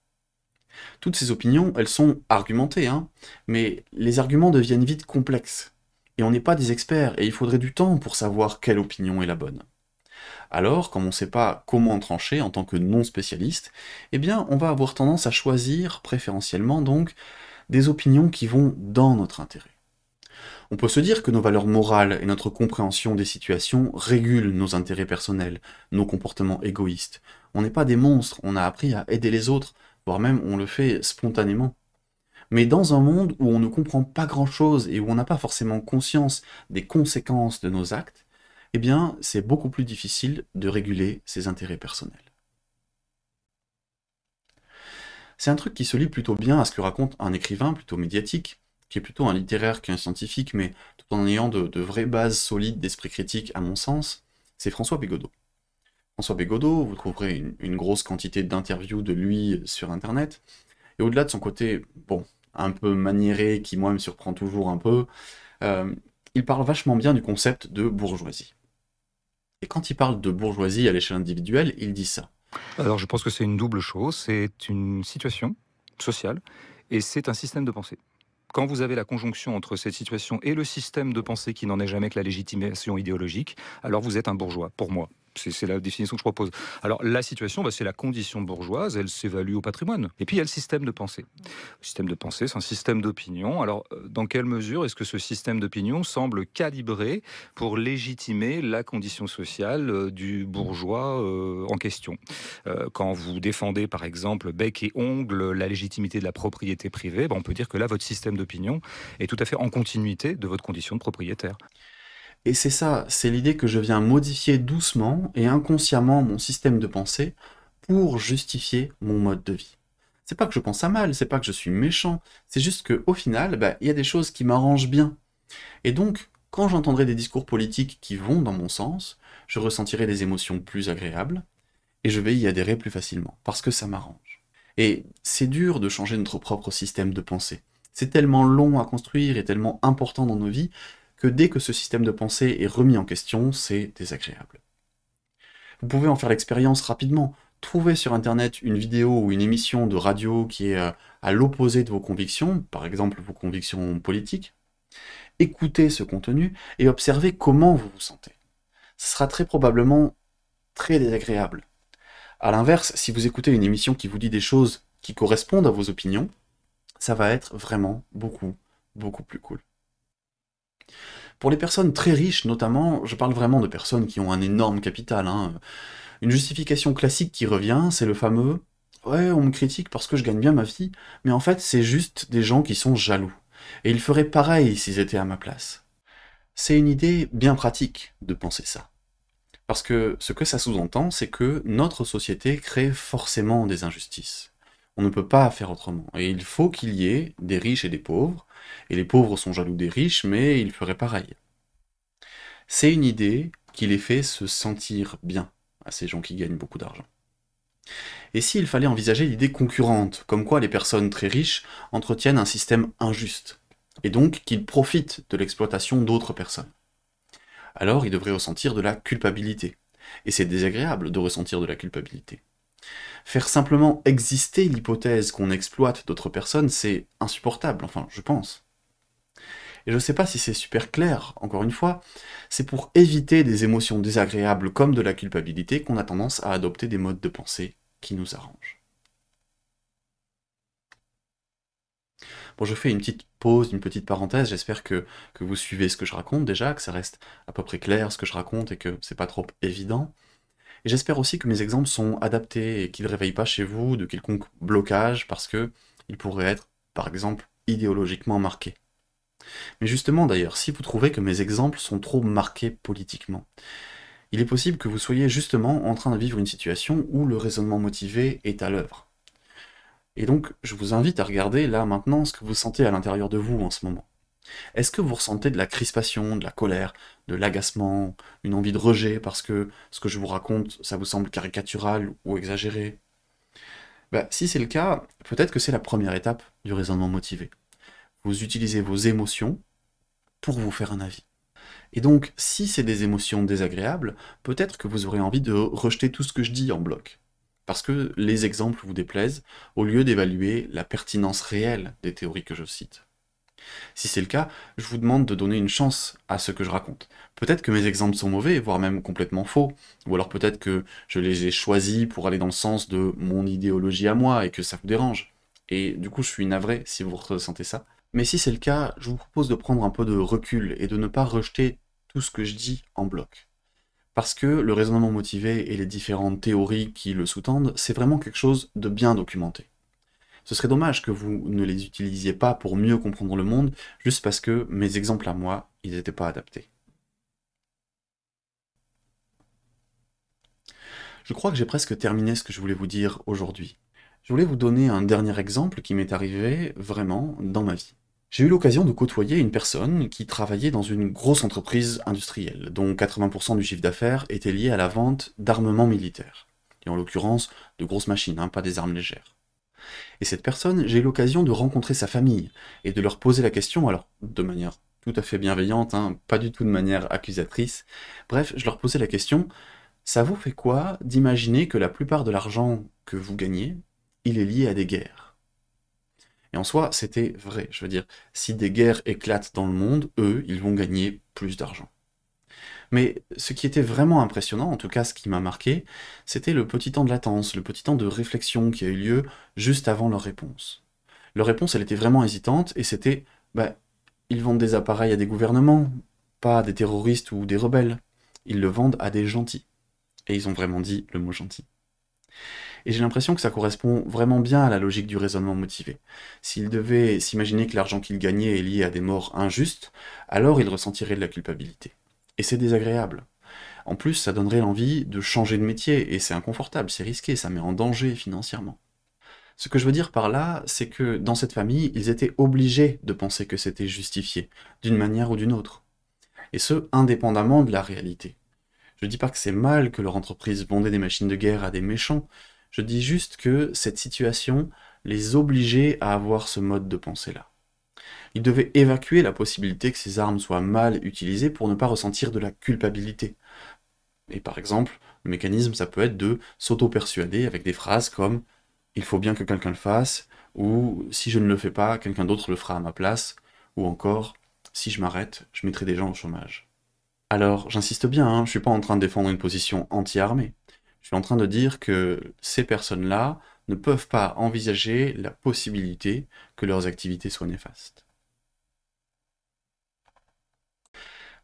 Toutes ces opinions, elles sont argumentées, hein, mais les arguments deviennent vite complexes. Et on n'est pas des experts, et il faudrait du temps pour savoir quelle opinion est la bonne. Alors, comme on ne sait pas comment trancher en tant que non-spécialiste, eh bien, on va avoir tendance à choisir, préférentiellement donc, des opinions qui vont dans notre intérêt. On peut se dire que nos valeurs morales et notre compréhension des situations régulent nos intérêts personnels, nos comportements égoïstes. On n'est pas des monstres, on a appris à aider les autres, voire même on le fait spontanément. Mais dans un monde où on ne comprend pas grand-chose et où on n'a pas forcément conscience des conséquences de nos actes, eh bien, c'est beaucoup plus difficile de réguler ses intérêts personnels. C'est un truc qui se lie plutôt bien à ce que raconte un écrivain plutôt médiatique, qui est plutôt un littéraire qu'un scientifique, mais tout en ayant de, vraies bases solides d'esprit critique à mon sens, c'est François Bégodeau. François Bégodeau, vous trouverez une, grosse quantité d'interviews de lui sur Internet, et au-delà de son côté, bon, un peu maniéré, qui moi me surprend toujours un peu, euh, il parle vachement bien du concept de bourgeoisie. Et quand il parle de bourgeoisie à l'échelle individuelle, il dit ça. Alors je pense que c'est une double chose. C'est une situation sociale et c'est un système de pensée. Quand vous avez la conjonction entre cette situation et le système de pensée qui n'en est jamais que la légitimation idéologique, alors vous êtes un bourgeois, pour moi. C'est la définition que je propose. Alors la situation, bah, c'est la condition bourgeoise, elle s'évalue au patrimoine. Et puis il y a le système de pensée. Le système de pensée, c'est un système d'opinion. Alors euh, dans quelle mesure est-ce que ce système d'opinion semble calibré pour légitimer la condition sociale euh, du bourgeois euh, en question? Quand vous défendez par exemple bec et ongle la légitimité de la propriété privée, bah, on peut dire que là votre système d'opinion est tout à fait en continuité de votre condition de propriétaire. Et c'est ça, c'est l'idée que je viens modifier doucement et inconsciemment mon système de pensée pour justifier mon mode de vie. C'est pas que je pense à mal, c'est pas que je suis méchant, c'est juste que au final, bah, il y a des choses qui m'arrangent bien. Et donc, quand j'entendrai des discours politiques qui vont dans mon sens, je ressentirai des émotions plus agréables et je vais y adhérer plus facilement parce que ça m'arrange. Et c'est dur de changer notre propre système de pensée. C'est tellement long à construire et tellement important dans nos vies que dès que ce système de pensée est remis en question, c'est désagréable. Vous pouvez en faire l'expérience rapidement. Trouvez sur Internet une vidéo ou une émission de radio qui est euh, à l'opposé de vos convictions, par exemple vos convictions politiques. Écoutez ce contenu et observez comment vous vous sentez. Ce sera très probablement très désagréable. A l'inverse, si vous écoutez une émission qui vous dit des choses qui correspondent à vos opinions, ça va être vraiment beaucoup, beaucoup plus cool. Pour les personnes très riches notamment, je parle vraiment de personnes qui ont un énorme capital. hein. Une justification classique qui revient, c'est le fameux « Ouais, on me critique parce que je gagne bien ma vie, mais en fait c'est juste des gens qui sont jaloux. Et ils feraient pareil s'ils étaient à ma place. » C'est une idée bien pratique de penser ça. Parce que ce que ça sous-entend, c'est que notre société crée forcément des injustices. On ne peut pas faire autrement. Et il faut qu'il y ait des riches et des pauvres, et les pauvres sont jaloux des riches, mais ils feraient pareil. C'est une idée qui les fait se sentir bien à ces gens qui gagnent beaucoup d'argent. Et s'il fallait envisager l'idée concurrente, comme quoi les personnes très riches entretiennent un système injuste, et donc qu'ils profitent de l'exploitation d'autres personnes alors ils devraient ressentir de la culpabilité. Et c'est désagréable de ressentir de la culpabilité. Faire simplement exister l'hypothèse qu'on exploite d'autres personnes, c'est insupportable, enfin, je pense. Et je ne sais pas si c'est super clair, encore une fois, c'est pour éviter des émotions désagréables comme de la culpabilité qu'on a tendance à adopter des modes de pensée qui nous arrangent. Bon, je fais une petite pause, une petite parenthèse, j'espère que, que vous suivez ce que je raconte déjà, que ça reste à peu près clair ce que je raconte et que c'est pas trop évident. Et j'espère aussi que mes exemples sont adaptés et qu'ils ne réveillent pas chez vous de quelconque blocage parce que ils pourraient être, par exemple, idéologiquement marqués. Mais justement d'ailleurs, si vous trouvez que mes exemples sont trop marqués politiquement, il est possible que vous soyez justement en train de vivre une situation où le raisonnement motivé est à l'œuvre. Et donc, je vous invite à regarder là maintenant ce que vous sentez à l'intérieur de vous en ce moment. Est-ce que vous ressentez de la crispation, de la colère, de l'agacement, une envie de rejet parce que ce que je vous raconte, ça vous semble caricatural ou exagéré? Bah, Si c'est le cas, peut-être que c'est la première étape du raisonnement motivé. Vous utilisez vos émotions pour vous faire un avis. Et donc, si c'est des émotions désagréables, peut-être que vous aurez envie de rejeter tout ce que je dis en bloc parce que les exemples vous déplaisent, au lieu d'évaluer la pertinence réelle des théories que je cite. Si c'est le cas, je vous demande de donner une chance à ce que je raconte. Peut-être que mes exemples sont mauvais, voire même complètement faux, ou alors peut-être que je les ai choisis pour aller dans le sens de mon idéologie à moi et que ça vous dérange. Et du coup, je suis navré si vous ressentez ça. Mais si c'est le cas, je vous propose de prendre un peu de recul et de ne pas rejeter tout ce que je dis en bloc. Parce que le raisonnement motivé et les différentes théories qui le sous-tendent, c'est vraiment quelque chose de bien documenté. Ce serait dommage que vous ne les utilisiez pas pour mieux comprendre le monde, juste parce que mes exemples à moi, ils n'étaient pas adaptés. Je crois que j'ai presque terminé ce que je voulais vous dire aujourd'hui. Je voulais vous donner un dernier exemple qui m'est arrivé vraiment dans ma vie. J'ai eu l'occasion de côtoyer une personne qui travaillait dans une grosse entreprise industrielle, dont 80% du chiffre d'affaires était lié à la vente d'armements militaires. Et en l'occurrence, de grosses machines, hein, pas des armes légères. Et cette personne, j'ai eu l'occasion de rencontrer sa famille, et de leur poser la question, alors de manière tout à fait bienveillante, hein, pas du tout de manière accusatrice. Bref, je leur posais la question, ça vous fait quoi d'imaginer que la plupart de l'argent que vous gagnez, il est lié à des guerres? Et en soi, c'était vrai. Je veux dire, si des guerres éclatent dans le monde, eux, ils vont gagner plus d'argent. Mais ce qui était vraiment impressionnant, en tout cas ce qui m'a marqué, c'était le petit temps de latence, le petit temps de réflexion qui a eu lieu juste avant leur réponse. Leur réponse, elle était vraiment hésitante, et c'était, bah, ils vendent des appareils à des gouvernements, pas à des terroristes ou des rebelles. Ils le vendent à des gentils. Et ils ont vraiment dit le mot gentil. Et j'ai l'impression que ça correspond vraiment bien à la logique du raisonnement motivé. S'il devait s'imaginer que l'argent qu'il gagnait est lié à des morts injustes, alors il ressentirait de la culpabilité. Et c'est désagréable. En plus, ça donnerait l'envie de changer de métier, et c'est inconfortable, c'est risqué, ça met en danger financièrement. Ce que je veux dire par là, c'est que dans cette famille, ils étaient obligés de penser que c'était justifié, d'une manière ou d'une autre. Et ce, indépendamment de la réalité. Je dis pas que c'est mal que leur entreprise vendait des machines de guerre à des méchants, je dis juste que cette situation les obligeait à avoir ce mode de pensée-là. Ils devaient évacuer la possibilité que ces armes soient mal utilisées pour ne pas ressentir de la culpabilité. Et par exemple, le mécanisme, ça peut être de s'auto-persuader avec des phrases comme il faut bien que quelqu'un le fasse, ou si je ne le fais pas, quelqu'un d'autre le fera à ma place, ou encore si je m'arrête, je mettrai des gens au chômage. Alors, j'insiste bien, hein, je suis pas en train de défendre une position anti-armée. Je suis en train de dire que ces personnes-là ne peuvent pas envisager la possibilité que leurs activités soient néfastes.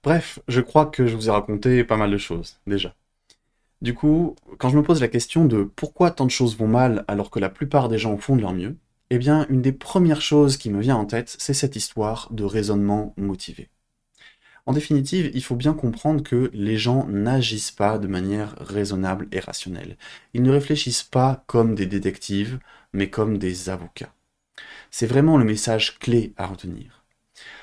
Bref, je crois que je vous ai raconté pas mal de choses, déjà. Du coup, quand je me pose la question de pourquoi tant de choses vont mal alors que la plupart des gens font de leur mieux, eh bien, une des premières choses qui me vient en tête, c'est cette histoire de raisonnement motivé. En définitive, il faut bien comprendre que les gens n'agissent pas de manière raisonnable et rationnelle. Ils ne réfléchissent pas comme des détectives, mais comme des avocats. C'est vraiment le message clé à retenir.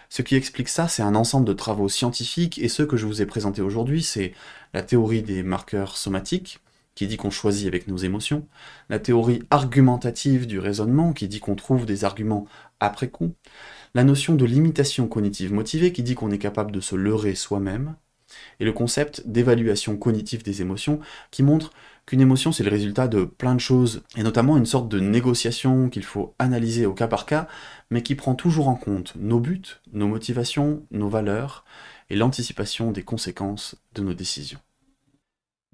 Ce qui explique ça, c'est un ensemble de travaux scientifiques, et ceux que je vous ai présentés aujourd'hui, c'est la théorie des marqueurs somatiques, qui dit qu'on choisit avec nos émotions, la théorie argumentative du raisonnement, qui dit qu'on trouve des arguments après coup, la notion de limitation cognitive motivée qui dit qu'on est capable de se leurrer soi-même, et le concept d'évaluation cognitive des émotions qui montre qu'une émotion c'est le résultat de plein de choses, et notamment une sorte de négociation qu'il faut analyser au cas par cas, mais qui prend toujours en compte nos buts, nos motivations, nos valeurs, et l'anticipation des conséquences de nos décisions.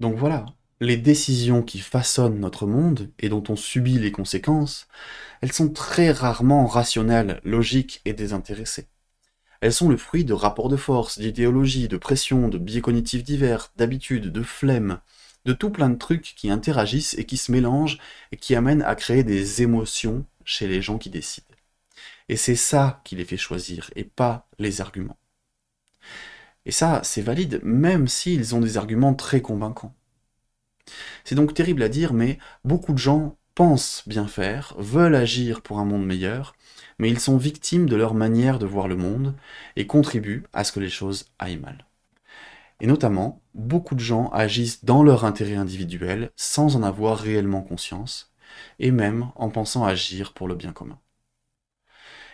Donc voilà, les décisions qui façonnent notre monde et dont on subit les conséquences, elles sont très rarement rationnelles, logiques et désintéressées. Elles sont le fruit de rapports de force, d'idéologie, de pression, de biais cognitifs divers, d'habitudes, de flemme, de tout plein de trucs qui interagissent et qui se mélangent et qui amènent à créer des émotions chez les gens qui décident. Et c'est ça qui les fait choisir et pas les arguments. Et ça, c'est valide même s'ils ont des arguments très convaincants. C'est donc terrible à dire, mais beaucoup de gens pensent bien faire, veulent agir pour un monde meilleur, mais ils sont victimes de leur manière de voir le monde et contribuent à ce que les choses aillent mal. Et notamment, beaucoup de gens agissent dans leur intérêt individuel sans en avoir réellement conscience, et même en pensant agir pour le bien commun.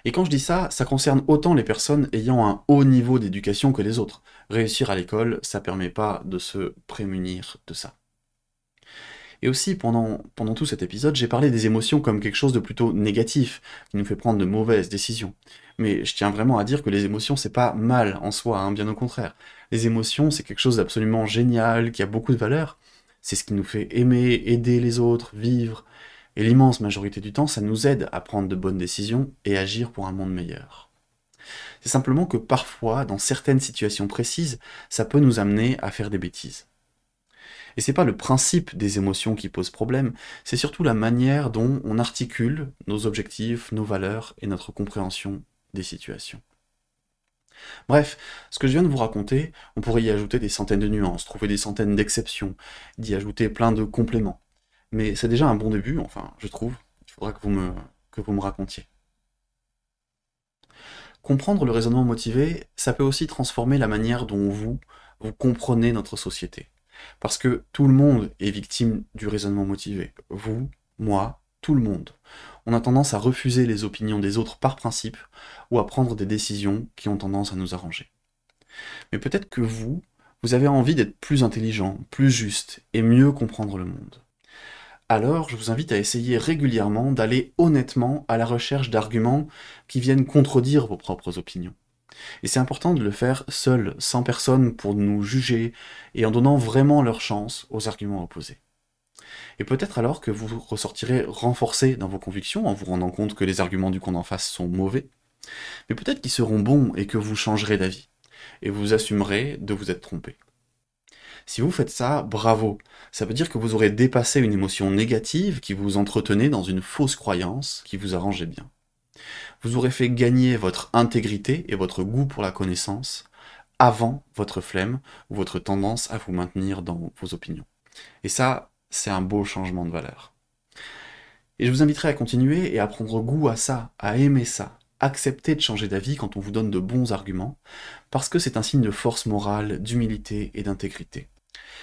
Et quand je dis ça, ça concerne autant les personnes ayant un haut niveau d'éducation que les autres. Réussir à l'école, ça permet pas de se prémunir de ça. Et aussi, pendant, pendant tout cet épisode, j'ai parlé des émotions comme quelque chose de plutôt négatif, qui nous fait prendre de mauvaises décisions. Mais je tiens vraiment à dire que les émotions, c'est pas mal en soi, hein, bien au contraire. Les émotions, c'est quelque chose d'absolument génial, qui a beaucoup de valeur. C'est ce qui nous fait aimer, aider les autres, vivre. Et l'immense majorité du temps, ça nous aide à prendre de bonnes décisions et agir pour un monde meilleur. C'est simplement que parfois, dans certaines situations précises, ça peut nous amener à faire des bêtises. Et c'est pas le principe des émotions qui pose problème, c'est surtout la manière dont on articule nos objectifs, nos valeurs et notre compréhension des situations. Bref, ce que je viens de vous raconter, on pourrait y ajouter des centaines de nuances, trouver des centaines d'exceptions, d'y ajouter plein de compléments. Mais c'est déjà un bon début, enfin, je trouve. Il faudra que vous me, que vous me racontiez. Comprendre le raisonnement motivé, ça peut aussi transformer la manière dont vous, vous comprenez notre société. Parce que tout le monde est victime du raisonnement motivé. Vous, moi, tout le monde. On a tendance à refuser les opinions des autres par principe ou à prendre des décisions qui ont tendance à nous arranger. Mais peut-être que vous, vous avez envie d'être plus intelligent, plus juste et mieux comprendre le monde. Alors, je vous invite à essayer régulièrement d'aller honnêtement à la recherche d'arguments qui viennent contredire vos propres opinions. Et c'est important de le faire seul, sans personne pour nous juger, et en donnant vraiment leur chance aux arguments opposés. Et peut-être alors que vous ressortirez renforcé dans vos convictions en vous rendant compte que les arguments du camp en face sont mauvais, mais peut-être qu'ils seront bons et que vous changerez d'avis, et vous assumerez de vous être trompé. Si vous faites ça, bravo. Ça veut dire que vous aurez dépassé une émotion négative qui vous entretenait dans une fausse croyance qui vous arrangeait bien vous aurez fait gagner votre intégrité et votre goût pour la connaissance avant votre flemme ou votre tendance à vous maintenir dans vos opinions. Et ça, c'est un beau changement de valeur. Et je vous inviterai à continuer et à prendre goût à ça, à aimer ça, accepter de changer d'avis quand on vous donne de bons arguments, parce que c'est un signe de force morale, d'humilité et d'intégrité.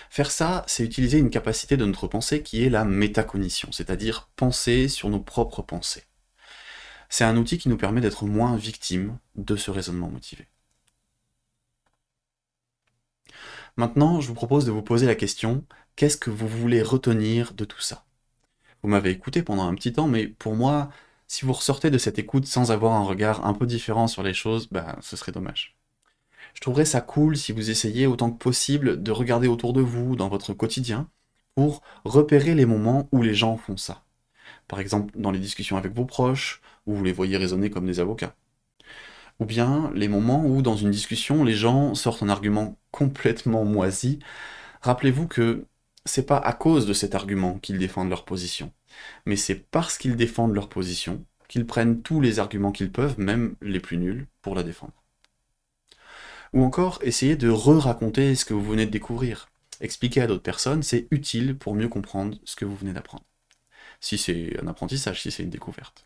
Faire ça, c'est utiliser une capacité de notre pensée qui est la métacognition, c'est-à-dire penser sur nos propres pensées c'est un outil qui nous permet d'être moins victimes de ce raisonnement motivé. Maintenant, je vous propose de vous poser la question, qu'est-ce que vous voulez retenir de tout ça? Vous m'avez écouté pendant un petit temps, mais pour moi, si vous ressortez de cette écoute sans avoir un regard un peu différent sur les choses, bah, ce serait dommage. Je trouverais ça cool si vous essayez autant que possible de regarder autour de vous, dans votre quotidien, pour repérer les moments où les gens font ça. Par exemple, dans les discussions avec vos proches, où vous les voyez raisonner comme des avocats. Ou bien les moments où, dans une discussion, les gens sortent un argument complètement moisi. Rappelez-vous que c'est pas à cause de cet argument qu'ils défendent leur position, mais c'est parce qu'ils défendent leur position qu'ils prennent tous les arguments qu'ils peuvent, même les plus nuls, pour la défendre. Ou encore, essayez de re-raconter ce que vous venez de découvrir. Expliquer à d'autres personnes, c'est utile pour mieux comprendre ce que vous venez d'apprendre. Si c'est un apprentissage, si c'est une découverte.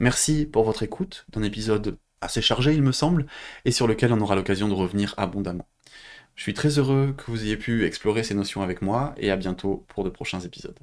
Merci pour votre écoute d'un épisode assez chargé, il me semble, et sur lequel on aura l'occasion de revenir abondamment. Je suis très heureux que vous ayez pu explorer ces notions avec moi, et à bientôt pour de prochains épisodes.